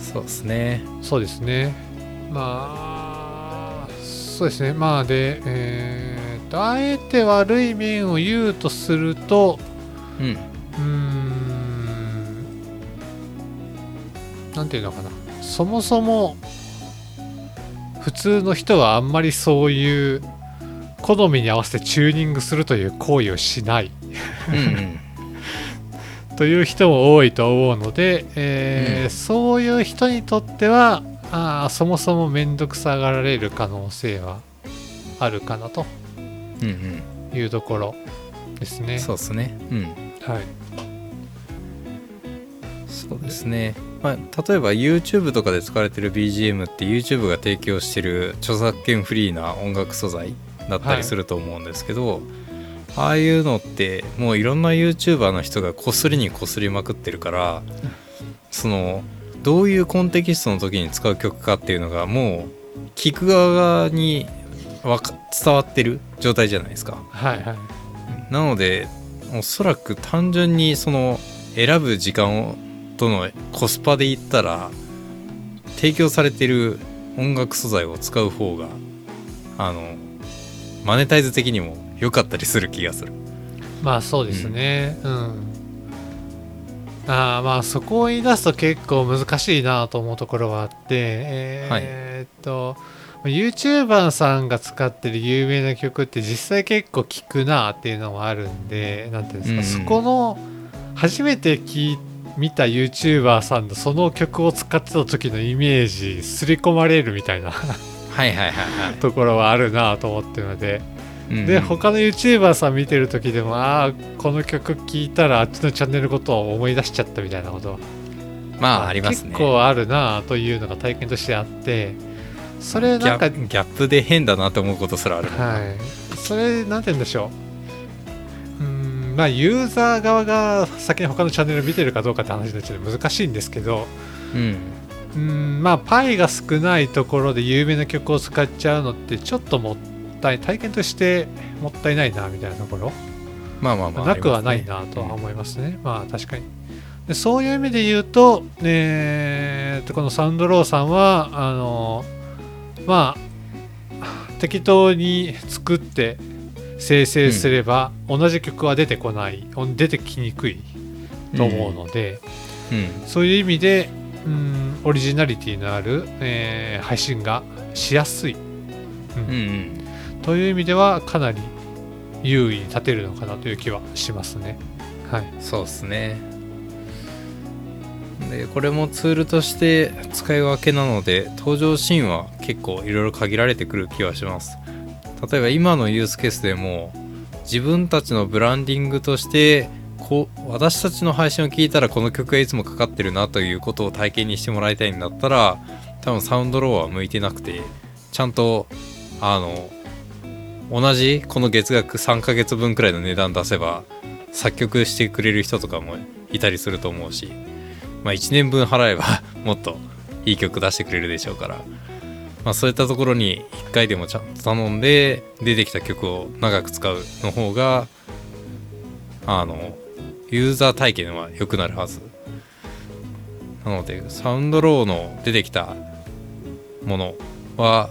そうですねそうですね。まあ、そうですね。まあ、で、えーと、あえて悪い面を言うとすると、うん。んなんていうのかな。そもそも普通の人はあんまりそういう好みに合わせてチューニングするという行為をしない。という人も多いと思うので、えーうん。そういう人にとってはあーそもそも面倒くさがられる可能性はあるかなと。うんいうところですね。うんそうですね。うん。はい、そうですね。まあ例えば YouTube とかで使われてる BGM って YouTube が提供してる著作権フリーな音楽素材だったりすると思うんですけど、ああいうのってもういろんな YouTuber の人がこすりにこすりまくってるからそのどういうコンテキストの時に使う曲かっていうのがもう聞く側にわか伝わってる状態じゃないですか。はいはい。なのでおそらく単純にその選ぶ時間をとのコスパで言ったら提供されている音楽素材を使う方があのマネタイズ的にも良かったりする気がする。まあそうですね。うん、あーまあそこを言い出すと結構難しいなと思うところはあってえーっと、YouTuber さんが使ってる有名な曲って実際結構聞くなっていうのもあるんでなんていうんですか、うん。そこの初めて聞い見た YouTuber さんのその曲を使ってた時のイメージ刷り込まれるみたいなはいはいはいはい。ところはあるなと思ってるのでうんで他の YouTuber さん見てる時でもああこの曲聴いたらあっちのチャンネルのことを思い出しちゃったみたいなこと。はまあありますね。結構あるなというのが体験としてあってそれなんかギャップで変だなと思うことすらあるはい。それなんて言うんでしょう。うーんまあユーザー側が先に他のチャンネル見てるかどうかって話になっちゃう難しいんですけどうん。うーんまあパイが少ないところで有名な曲を使っちゃうのってちょっともったい体験としてもったいないなみたいなところ。まあまあまあなくはないなとは思いますね。まあ確かに。でそういう意味で言うと、えーとこのサウンドローさんは、あのまあ、適当に作って生成すれば、同じ曲は出てこない、出てきにくいと思うので、うん。そういう意味で、うん、オリジナリティのある、えー配信がしやすい、うん。うんうんという意味ではかなり優位に立てるのかなという気はしますね。はい。そうですねでこれもツールとして使い分けなので登場シーンは結構いろいろ限られてくる気はします例えば今のユースケースでも自分たちのブランディングとしてこう私たちの配信を聞いたらこの曲がいつもかかってるなということを体験にしてもらいたいんだったら多分サウンドローは向いてなくてちゃんとあの同じこの月額3ヶ月分くらいの値段出せば作曲してくれる人とかもいたりすると思うし、まあ、1年分払えば もっといい曲出してくれるでしょうから、まあ、そういったところに1回でもちゃんと頼んで出てきた曲を長く使うの方があのユーザー体験は良くなるはず。なのでサウンドローの出てきたものは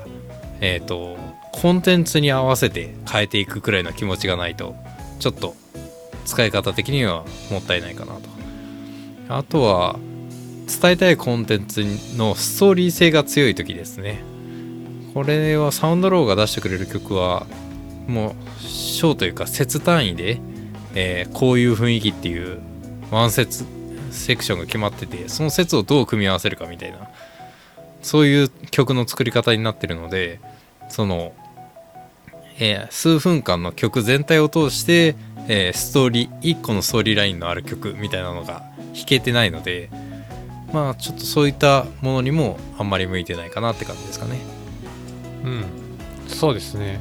えっ、とコンテンツに合わせて変えていくくらいの気持ちがないとちょっと使い方的にはもったいないかなと。あとは伝えたいコンテンツのストーリー性が強い時ですね。これはサウンドローが出してくれる曲はもう章というか節単位で、えーこういう雰囲気っていうワン節セクションが決まっててその節をどう組み合わせるかみたいなそういう曲の作り方になってるのでその、えー数分間の曲全体を通して、えーストーリー1個のストーリーラインのある曲みたいなのが弾けてないのでまあちょっとそういったものにもあんまり向いてないかなって感じですかね。うん、そうですね。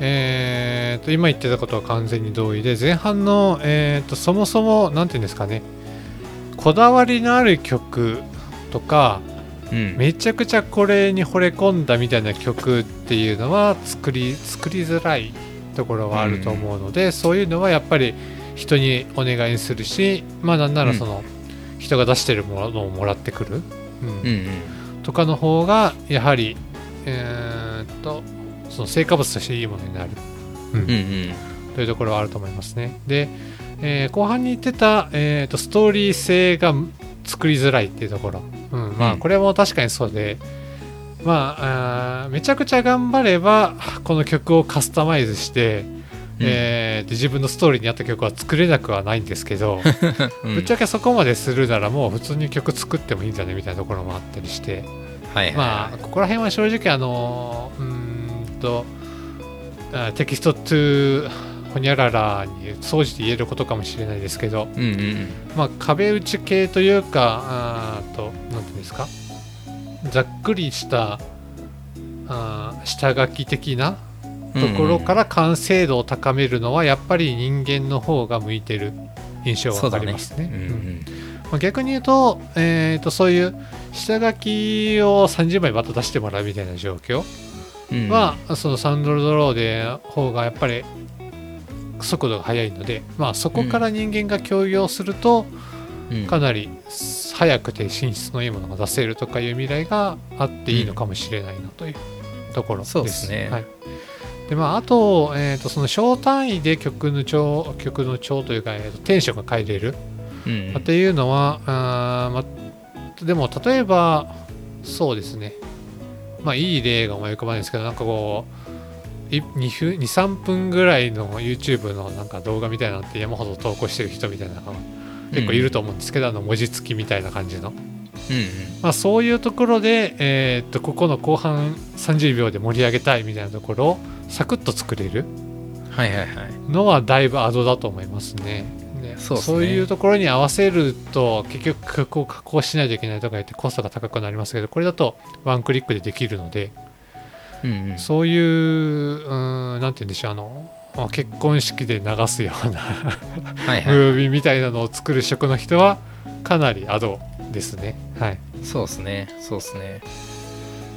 えーと今言ってたことは完全に同意で前半の、えーとそもそも何て言うんですかね。こだわりのある曲とかうん。めちゃくちゃこれに惚れ込んだみたいな曲っていうのは作り作りづらいところはあると思うので、そういうのはやっぱり人にお願いするしまあなんならその、人が出してるものをもらってくる、うん。うんうん。とかの方がやはりえーっとその成果物としていいものになる、うん。うんうん。というところはあると思いますね。で、えー後半に言ってた、えーっとストーリー性が作りづらいっていうところ、うん。まうん。あこれも確かにそうで、まああーめちゃくちゃ頑張ればこの曲をカスタマイズして、えーで自分のストーリーに合った曲は作れなくはないんですけど、うん。ぶっちゃけそこまでするならもう普通に曲作ってもいいんじゃねみたいなところもあったりして、はいはいはい。まあここら辺は正直あのうーんとあテキストトゥホニャララに総じて言えることかもしれないですけど、うんうんうん。まあ、壁打ち系というかあーと何ていうんですか？ざっくりしたあー下書き的なところから完成度を高めるのはやっぱり人間の方が向いてる印象がありますね。うんうんまあ、逆に言うと,、えー、とそういう下書きを30枚バッと出してもらうみたいな状況うん。は、そのサウンドドローで方がやっぱり速度が速いので、まあ、そこから人間が協業するとうん。かなり速くて品質のいいものが出せるとかいう未来があっていいのかもしれないなというところです。そうですね。はい、でまあ、あと,、えー、とその小単位で曲の調曲の調というか、えー、とテンションが変えれる、うん。まあっていうのはあー、まあ、でも例えばそうですね。まあいい例が思い浮かばないんですけどなんかこうい2分23分ぐらいの YouTube のなんか動画みたいなのって山ほど投稿してる人みたいなのが結構いると思うんですけど、あの文字付きみたいな感じの、うんまあ、そういうところで、えーっとここの後半30秒で盛り上げたいみたいなところをサクッと作れるのはだいぶアドだと思いますね。でそうっすね。いうところに合わせると結局曲を加工しないといけないとか言ってコストが高くなりますけどこれだとワンクリックでできるのでうんうん。そういううーんなんて言うんでしょうあのまあ結婚式で流すようなはいムはい。ービーみたいなのを作る職の人はかなりアドですね。はい、そうですね。そうですね。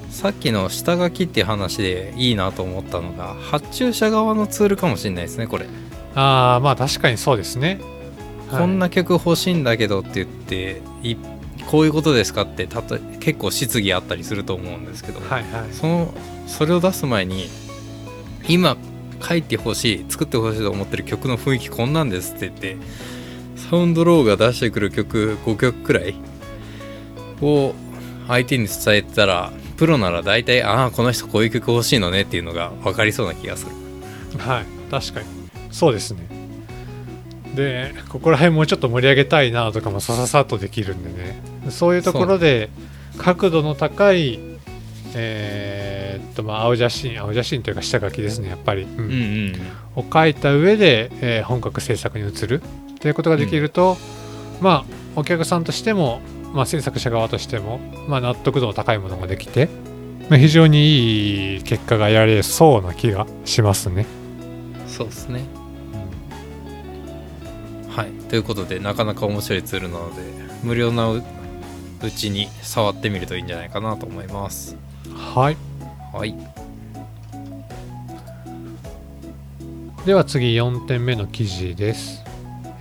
さっきの下書きっていう話でいいなと思ったのが発注者側のツールかもしれないですねこれ、ああまあ確かにそうですね。はい。こんな曲欲しいんだけどって言っていこういうことですかってたと結構質疑あったりすると思うんですけど、はいはい。そのそれを出す前に今書いてほしい作ってほしいと思ってる曲の雰囲気こんなんですって言ってサウンドローが出してくる曲5曲くらいを相手に伝えたらプロなら大体ああこの人こういう曲欲しいのねっていうのが分かりそうな気がする。はい確かに。そうですね。でここら辺もうちょっと盛り上げたいなとかもさささっとできるんでね。そういうところで角度の高いえーっとまあ青写真青写真というか下書きですねやっぱり、うん。うんうんを書いた上で、えー本格制作に移る。ということができると、まあお客さんとしても、まあ、制作者側としても、まあ、納得度の高いものができて、まあ、非常にいい結果が得られそうな気がしますね。そうですね。はい。ということでなかなか面白いツールなので無料なううちに触ってみるといいんじゃないかなと思いますはいはいでは次4点目の記事です。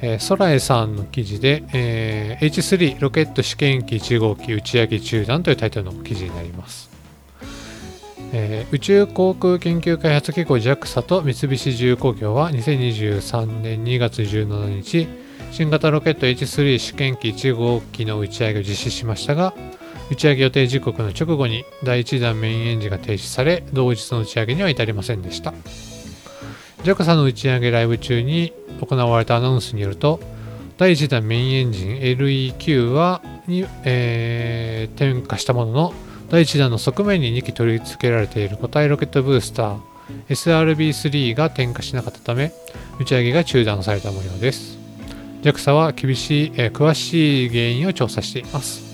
えー、ソラエさんの記事で、えー H3 ロケット試験機1号機打ち上げ中断というタイトルの記事になります。えー宇宙航空研究開発機構 JAXA と三菱重工業は2023年2月17日新型ロケット H3 試験機1号機の打ち上げを実施しましたが打ち上げ予定時刻の直後に第1弾メインエンジンが停止され同日の打ち上げには至りませんでした。JAXA の打ち上げライブ中に行われたアナウンスによると第1弾メインエンジン LEQ はに、えー点火したものの第1弾の側面に2機取り付けられている固体ロケットブースター SRB3 が点火しなかったため打ち上げが中断された模様です。JAXA は厳しい、えー詳しい原因を調査しています。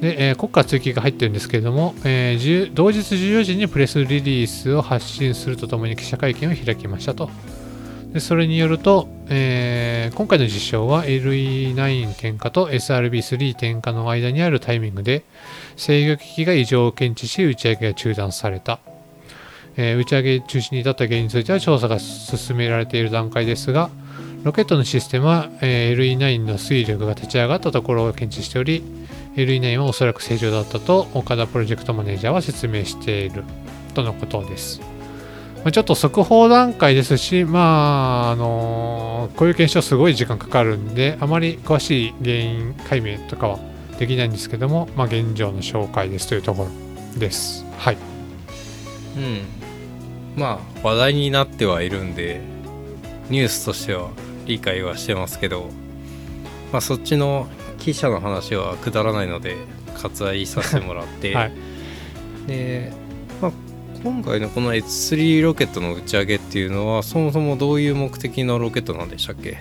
で、えー国家追記が入ってるんですけれども、えー同日14時にプレスリリースを発信するとともに記者会見を開きましたと。でそれによると、えー今回の実証は LE9 点火と SRB3 点火の間にあるタイミングで制御機器が異常を検知し打ち上げが中断された、え打ち上げ中止に至った原因については調査が進められている段階ですがロケットのシステムは、え LE9 の推力が立ち上がったところを検知しており LE9 はおそらく正常だったと岡田プロジェクトマネージャーは説明しているとのことです。まちょっと速報段階ですし、まあ、あのこういう検証すごい時間かかるんで、あまり詳しい原因解明とかはできないんですけども、まあ、現状の紹介ですというところです。はい。うんまあ話題になってはいるんでニュースとしては理解はしてますけどまあそっちの記者の話はくだらないので割愛させてもらって、はい。で、まあ、今回のこの H3 ロケットの打ち上げっていうのはそもそもどういう目的のロケットなんでしたっけ？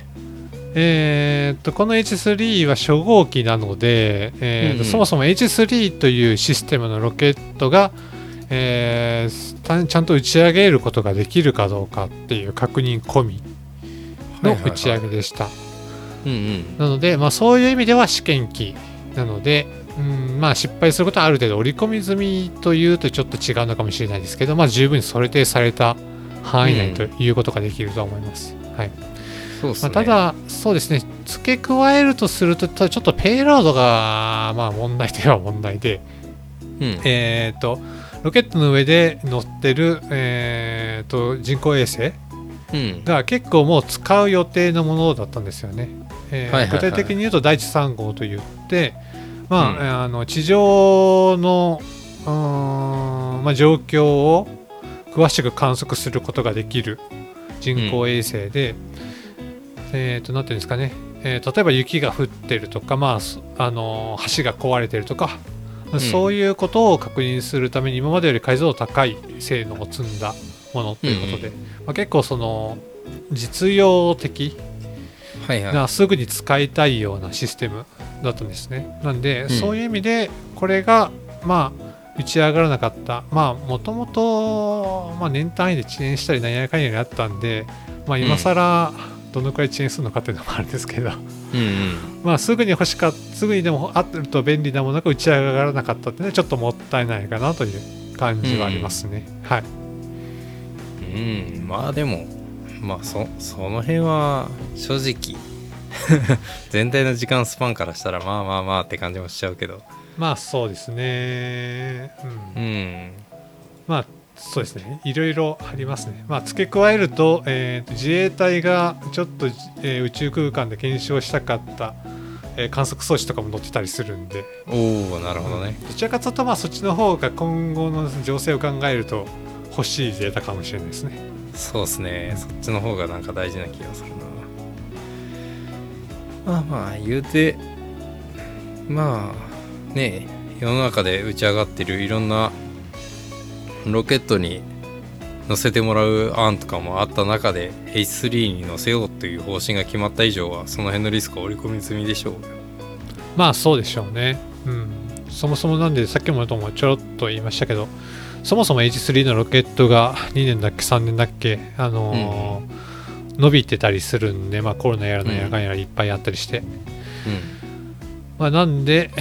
えーっと、この H3 は初号機なので、えーうんうん。そもそも H3 というシステムのロケットが、えーたちゃんと打ち上げることができるかどうかっていう確認込みの打ち上げでした。うんうん。なので、まあ、そういう意味では試験機なので、うんまあ、失敗することはある程度織り込み済みというとちょっと違うのかもしれないですけど、まあ、十分に想定された範囲内ということができると思います。はい。まあ、そうですね。ただ、そうですね、付け加えるとすると、ちょっとペイロードが、まあ、問題では問題で、うん。えっ、と、ロケットの上で乗ってる、えー、と人工衛星うん。が結構もう使う予定のものだったんですよね。えー具体的に言うと第一3号と言って、まあうん。あの地上のうーん、まあ、状況を詳しく観測することができる人工衛星で、えー、となんていうんですかね、えー例えば雪が降ってるとか、まあすあの橋が壊れてるとか、ん。そういうことを確認するために今までより解像度高い性能を積んだものということで、まあ、結構その実用的はいはい。なすぐに使いたいようなシステムだったんですね。なんで、ん。そういう意味でこれがまあ打ち上がらなかった。まあもともとまあ年単位で遅延したり何やかんやにあったんで、まあ、今更どのくらい遅延するのかっていうのもあるんですけど、うんうん。まあすぐに欲しかったすぐにでもあると便利なものが打ち上がらなかったっていうのはちょっともったいないかなという感じはありますね。はいうん。まあでもまあそその辺は正直 全体の時間スパンからしたらまあまあまあって感じもしちゃうけど。まあそうですね。うん。うん。まあそうですね、いろいろありますね。まあ、付け加えると,、えーと自衛隊がちょっと、えー宇宙空間で検証したかった、えー観測装置とかも載ってたりするんで、おおなるほどね。どちらかというと、まあ、そっちの方が今後の情勢を考えると欲しいデータかもしれないですね。そうっすねそっちの方がなんか大事な気がするなまあまあ言うてまあね世の中で打ち上がってるいろんなロケットに乗せてもらう案とかもあった中で H3 に乗せようという方針が決まった以上はその辺のリスクは織り込み済みでしょうまあそうでしょうね。うん。そもそもなんで、さっきもともちょろっと言いましたけど、そもそも H3 のロケットが2年だっけ、3年だっけ、あのー伸びてたりするんで、まあコロナやらなん。やらかんやらいっぱいあったりして。うん。まあなんで、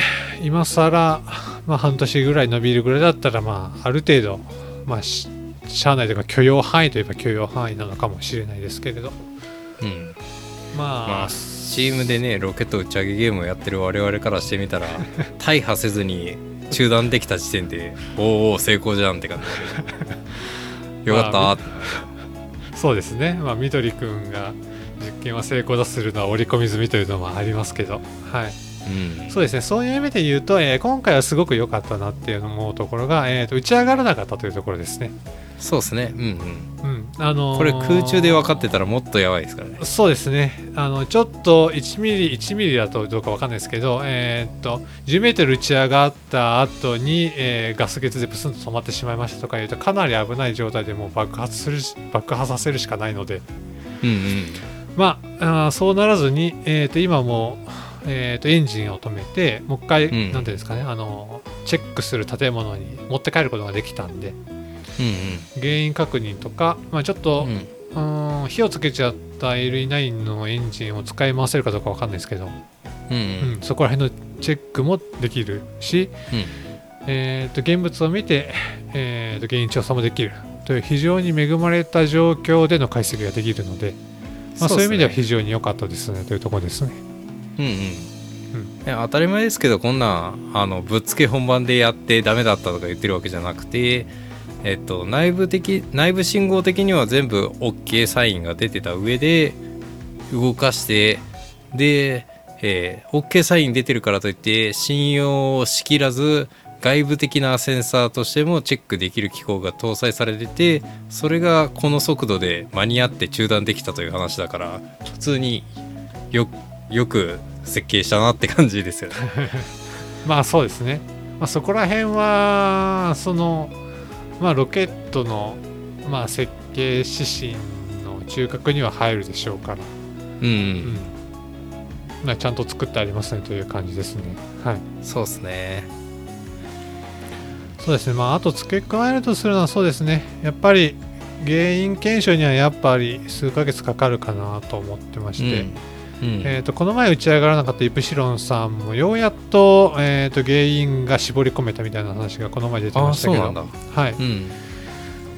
今更、まあ半年ぐらい伸びるぐらいだったら、まあある程度、まあし、社内というか許容範囲といえば許容範囲なのかもしれないですけれど、うん。まあ、まあチームでねロケット打ち上げゲームをやってる我々からしてみたら 大破せずに中断できた時点でおーおー成功じゃんって感じ。よかった、まあそうですね、まあ、みどりくんが実験は成功だするのは織り込み済みというのもありますけど、はい、うん。そうですね、そういう意味で言うと、えー今回はすごく良かったなっていう思うところが、えーと打ち上がらなかったというところですね。そうですね。うんうん。うん。あのーこれ空中で分かってたらもっとやばいですからね。そうですね。あのちょっと1ミリ1ミリだとどうかわかんないですけど、えーっと10メートル打ち上がった後に、えーガス欠でプスンと止まってしまいましたとかいうとかなり危ない状態でもう爆発するし爆破させるしかないので。うんうんまああーそうならずに、えーっと今もう、えーっとエンジンを止めてもう一回、うん。なんていうんですかねあのチェックする建物に持って帰ることができたんで。うん原因確認とか、まあ、ちょっと、うん。うん火をつけちゃった LE9 のエンジンを使い回せるかどうかわかんないですけど、うんううんん、そこら辺のチェックもできるし、えー、と現物を見て、えー、と原因調査もできる。という非常に恵まれた状況での解析ができるので、まあ、そういう意味では非常に良かったですね。というところですね。うんうん。いや当たり前ですけどこんなんあのぶっつけ本番でやってダメだったとか言ってるわけじゃなくてえっと内部的内部信号的には全部 OK サインが出てた上で動かしてで、えー OK サイン出てるからといって信用しきらず外部的なセンサーとしてもチェックできる機構が搭載されててそれがこの速度で間に合って中断できたという話だから普通によよく設計したなって感じですよね。まあそうですね、まあ、そこら辺はその、まあ、ロケットの、まあ、設計指針の中核には入るでしょうから、うん、うん。まあ、ちゃんと作ってありますねという感じですね。はい。そうですね。そうですね、まあ、あと付け加えるとするのはそうですね、やっぱり原因検証にはやっぱり数ヶ月かかるかなと思ってまして、うんうん。えー、とこの前打ち上がらなかったイプシロンさんもようやっと,、えー、と原因が絞り込めたみたいな話がこの前出てあましたけど。はい。うん。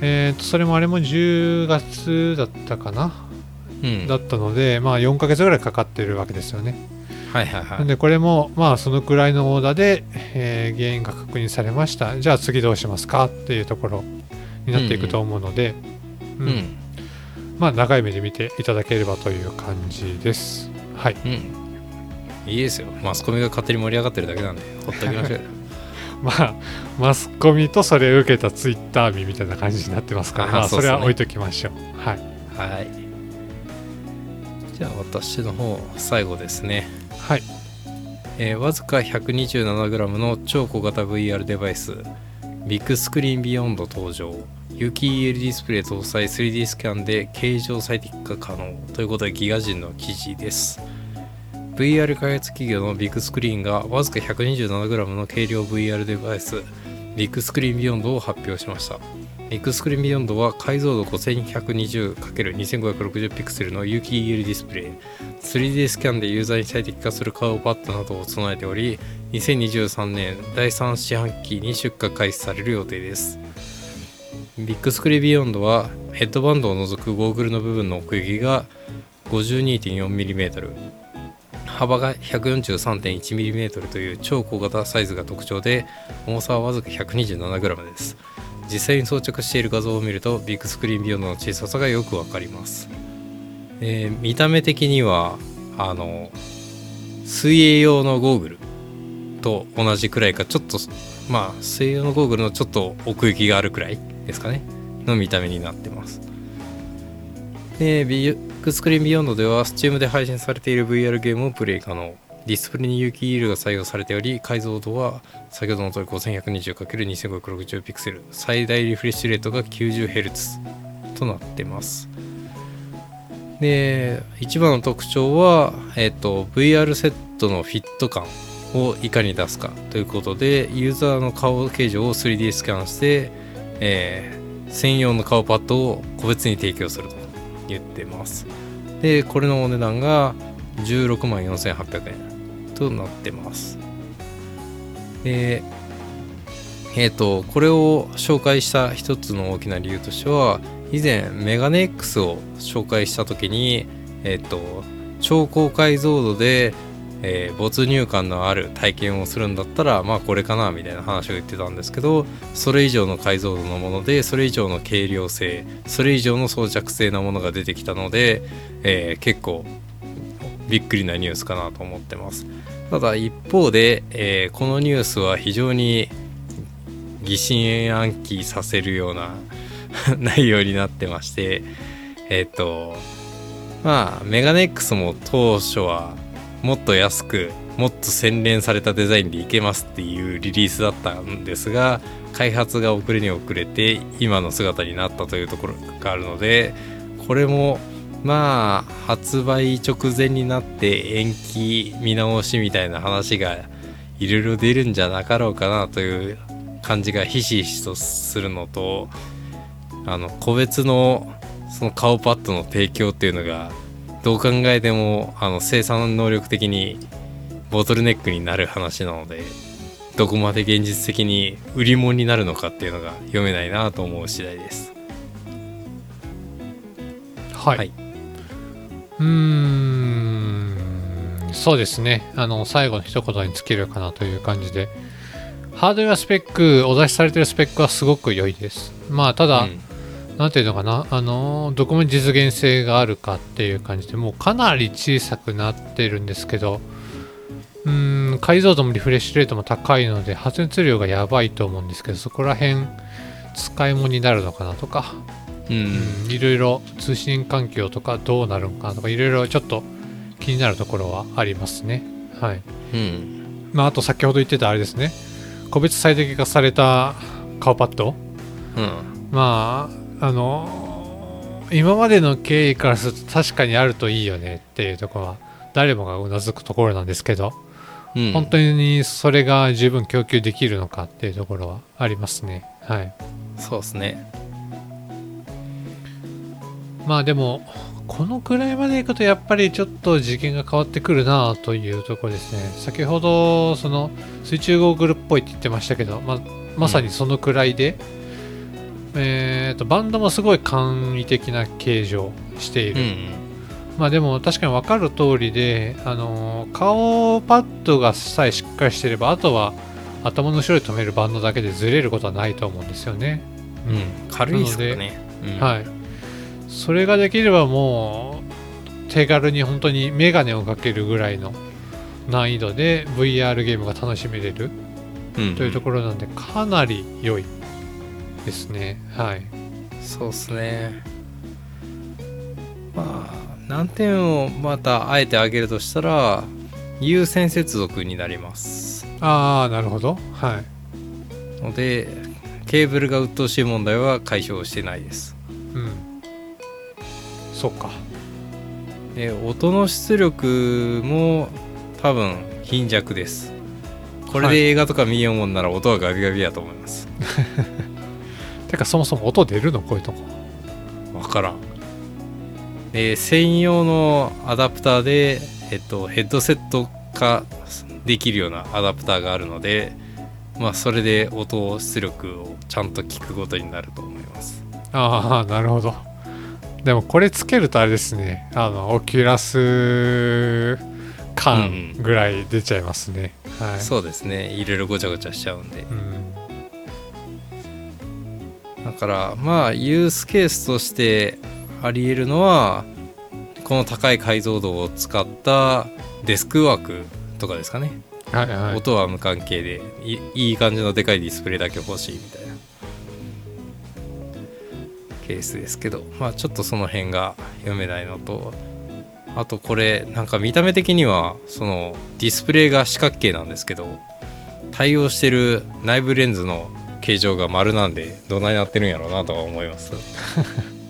えー、とそれもあれも10月だったかな、うん。だったので、まあ、4ヶ月ぐらいかかってるわけですよね。はいはいはい。でこれもまあそのくらいのオーダーで、えー原因が確認されました。じゃあ次どうしますか？っていうところになっていくと思うので、ううん。んまあ長い目で見ていただければという感じです。はい。うん。いいですよ。マスコミが勝手に盛り上がってるだけなんでほっときましょうよ。まあマスコミとそれを受けたツイッター民みたいな感じになってますからあまあそれは置いときましょう。はい。はい。じゃあ私の方最後ですね。はい。えーわずか 127g の超小型 VR デバイスビッグスクリーンビヨンド登場有機 EL ディスプレイ搭載 3D スキャンで形状最適化可能ということでギガ人の記事です。VR 開発企業のビッグスクリーンがわずか 127g の軽量 VR デバイスビッグスクリーンビヨンドを発表しました。ビッグスクリーンビヨンドは解像度 5120×2560 ピクセルの有機 EL ディスプレイ。3D スキャンでユーザーに最適化する顔パッドなどを備えており2023年第3四半期に出荷開始される予定です。ビッグスクリーンビヨンドはヘッドバンドを除くゴーグルの部分の奥行きが 52.4mm 幅が 143.1mm という超小型サイズが特徴で重さはわずか 127g です。実際に装着している画像を見るとビッグスクリーンビヨンドの小ささがよくわかります。えー見た目的にはあの水泳用のゴーグルと同じくらいかちょっとまあ水泳用のゴーグルのちょっと奥行きがあるくらい。ですかね。の見た目になってます。でビッグスクリーンビヨンドでは Steam で配信されている VR ゲームをプレイ可能。ディスプレイに有機 EL が採用されており解像度は先ほどの通り 5120×2560 ピクセル。最大リフレッシュレートが 90Hz となってます。で一番の特徴は、えっと VR セットのフィット感をいかに出すかということでユーザーの顔形状を 3D スキャンして、えー専用の顔パッドを個別に提供すると言ってます。でこれのお値段が16万4800円となってます。でえっ、とこれを紹介した一つの大きな理由としては以前メガネ X を紹介した時にえっ、と超高解像度で、えー没入感のある体験をするんだったらまあこれかなみたいな話を言ってたんですけどそれ以上の解像度のものでそれ以上の軽量性それ以上の装着性なものが出てきたので、えー結構びっくりなニュースかなと思ってます。ただ一方で、えーこのニュースは非常に疑心暗鬼させるような 内容になってましてえっ、とまあメガネ X も当初はもっと安くもっと洗練されたデザインでいけますっていうリリースだったんですが開発が遅れに遅れて今の姿になったというところがあるのでこれもまあ発売直前になって延期見直しみたいな話がいろいろ出るんじゃなかろうかなという感じがひしひしとするのとあの個別のその顔パッドの提供っていうのがどう考えてもあの生産能力的にボトルネックになる話なのでどこまで現実的に売り物になるのかっていうのが読めないなと思う次第です。はい、はい。うーん。そうですね。あの最後の一言に尽きるかなという感じで。ハードウェアスペックお出しされてるスペックはすごく良いです。まあただ、うんなんていうのかな、あのーどこまで実現性があるかっていう感じでもうかなり小さくなってるんですけどうーん解像度もリフレッシュレートも高いので発熱量がやばいと思うんですけどそこら辺使い物になるのかなとか、うん。うんいろいろ通信環境とかどうなるのかなとかいろいろちょっと気になるところはありますね。はい。うん。まああと先ほど言ってたあれですね。個別最適化された顔パッド。うん。まああの今までの経緯からすると確かにあるといいよねっていうところは誰もがうなずくところなんですけど、うん。本当にそれが十分供給できるのかっていうところはありますね。はい。そうですね。まあでもこのくらいまでいくとやっぱりちょっと次元が変わってくるなというところですね。先ほどその水中ゴーグルっぽいって言ってましたけど、ままさにそのくらいで、えーとバンドもすごい簡易的な形状している、うんまあでも確かに分かる通りで、あのー顔パッドがさえしっかりしてればあとは頭の後ろで止めるバンドだけでずれることはないと思うんですよね。うん、軽いですからね、うん。はい。それができればもう手軽に本当にメガネをかけるぐらいの難易度で VR ゲームが楽しめれるうん。というところなんでかなり良いですね。はい。そうですねまあ難点をまたあえて挙げるとしたら有線接続になりますああ、なるほど。はい。のでケーブルが鬱陶しい問題は解消してないですうん。そっか。で音の出力も多分貧弱ですこれで映画とか見ようもんなら音はガビガビやと思います てかそもそも音出るのこういうとこ。わからんで専用のアダプターで、えっと、ヘッドセット化できるようなアダプターがあるのでまあそれで音出力をちゃんと聞くことになると思いますああ、なるほど。でもこれつけるとあれですね。あの、オキュラス感ぐらい出ちゃいますね。はい。そうですねいろいろごちゃごちゃしちゃうんでうん。だからまあユースケースとしてありえるのはこの高い解像度を使ったデスクワークとかですかね、はいはい。音は無関係でいいい感じのでかいディスプレイだけ欲しいみたいな。ケースですけど。まあちょっとその辺が読めないのと。あとこれなんか見た目的にはそのディスプレイが四角形なんですけど対応してる内部レンズの形状が丸なんでどないなってるんやろうなとは思います。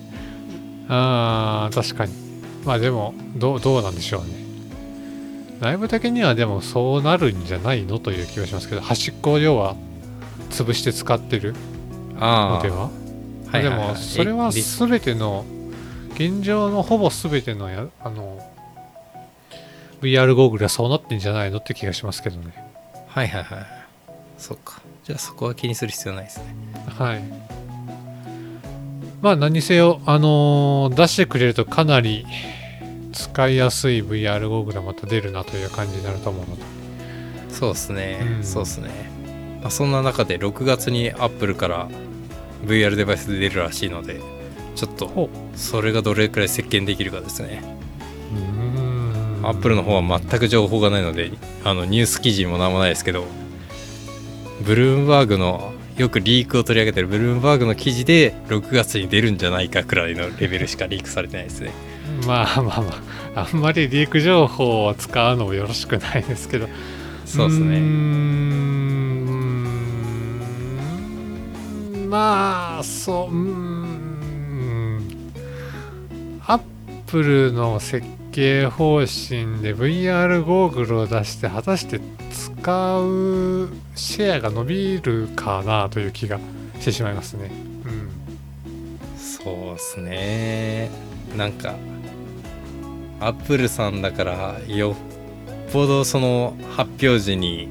ああ、確かに。まあでも、どう、どうなんでしょうね。内部的にはでもそうなるんじゃないのという気がしますけど、端っこを要は潰して使ってるのあでは？あでもそれは全ての現状のほぼ全てのやあの VR ゴーグルはそうなってんじゃないのって気がしますけどね。はいはいはい。そっかじゃあそこは気にする必要ないですね。はい。まあ何にせよあのー出してくれるとかなり使いやすい VR ゴーグルがまた出るなという感じになると思うので。そうですね、うん。そうですね、まあ、そんな中で6月に Apple から VR デバイスで出るらしいのでちょっとほそれがどれくらい席巻できるかですね。ううーん。Apple の方は全く情報がないのであのニュース記事も何もないですけどブルームバーグのよくリークを取り上げてるブルームバーグの記事で6月に出るんじゃないかくらいのレベルしかリークされてないですね。まあまあまああんまりリーク情報を使うのもよろしくないですけど。そうですね。んまあそううーん。アップルの設計方針で VR ゴーグルを出して果たして使うシェアが伸びるかなという気がしてしまいますね。うん。そうですね。なんかアップルさんだからよっぽどその発表時に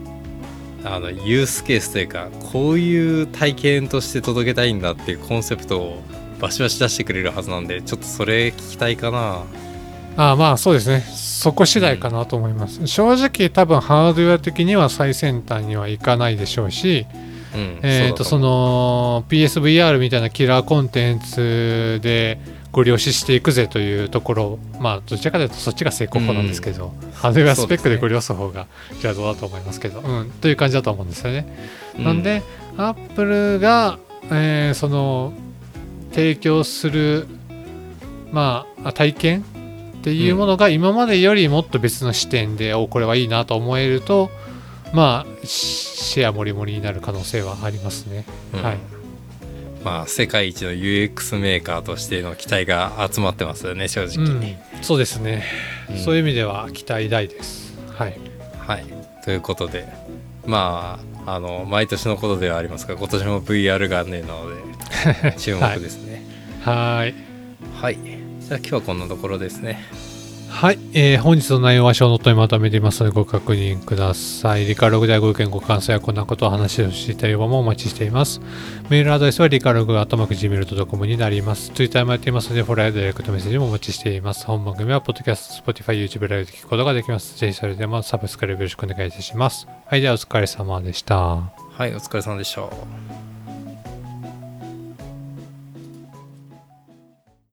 あのユースケースというかこういう体験として届けたいんだっていうコンセプトをバシバシ出してくれるはずなんでちょっとそれ聞きたいかな。ああまあそうですねそこ次第かなと思います、正直多分ハードウェア的には最先端にはいかないでしょうし、うんえー、とその PSVR みたいなキラーコンテンツでご了承していくぜというところまあどちらかというとそっちが成功法なんですけど、ハードウェアスペックでご了承方がじゃあどうだと思いますけど、うん、という感じだと思うんですよね。うん。なんで、アップルが、えーその提供する、まあ、体験っていうものが今までよりもっと別の視点で、おこれはいいなと思えるとまあシシェアもりもりになる可能性はありますね。うん。はい。まあ世界一の UX メーカーとしての期待が集まってますよね正直、うん、そうですね、うん。そういう意味では期待大です。はい、はい。ということでまああの毎年のことではありますが今年も VR 元年なので 注目ですね。はーい。はい、じゃあ今日はこんなところですねはい、えー本日の内容はショーノートにまとめていますのでご確認ください。リカログではご意見ご感想やこんなことを話をしてほしい要望もお待ちしています。メールアドレスはリカログアットマーク Gmail.com になります。ツイッターもやっていますので、フォローやダイレクトメッセージもお待ちしています。本番組は、ポッドキャスト、Spotify、YouTube ライブで聞くことができます。ぜひそちらでもサブスクライブよろしくお願いいたします。はい、ではお疲れ様でした。はいお疲れ様でした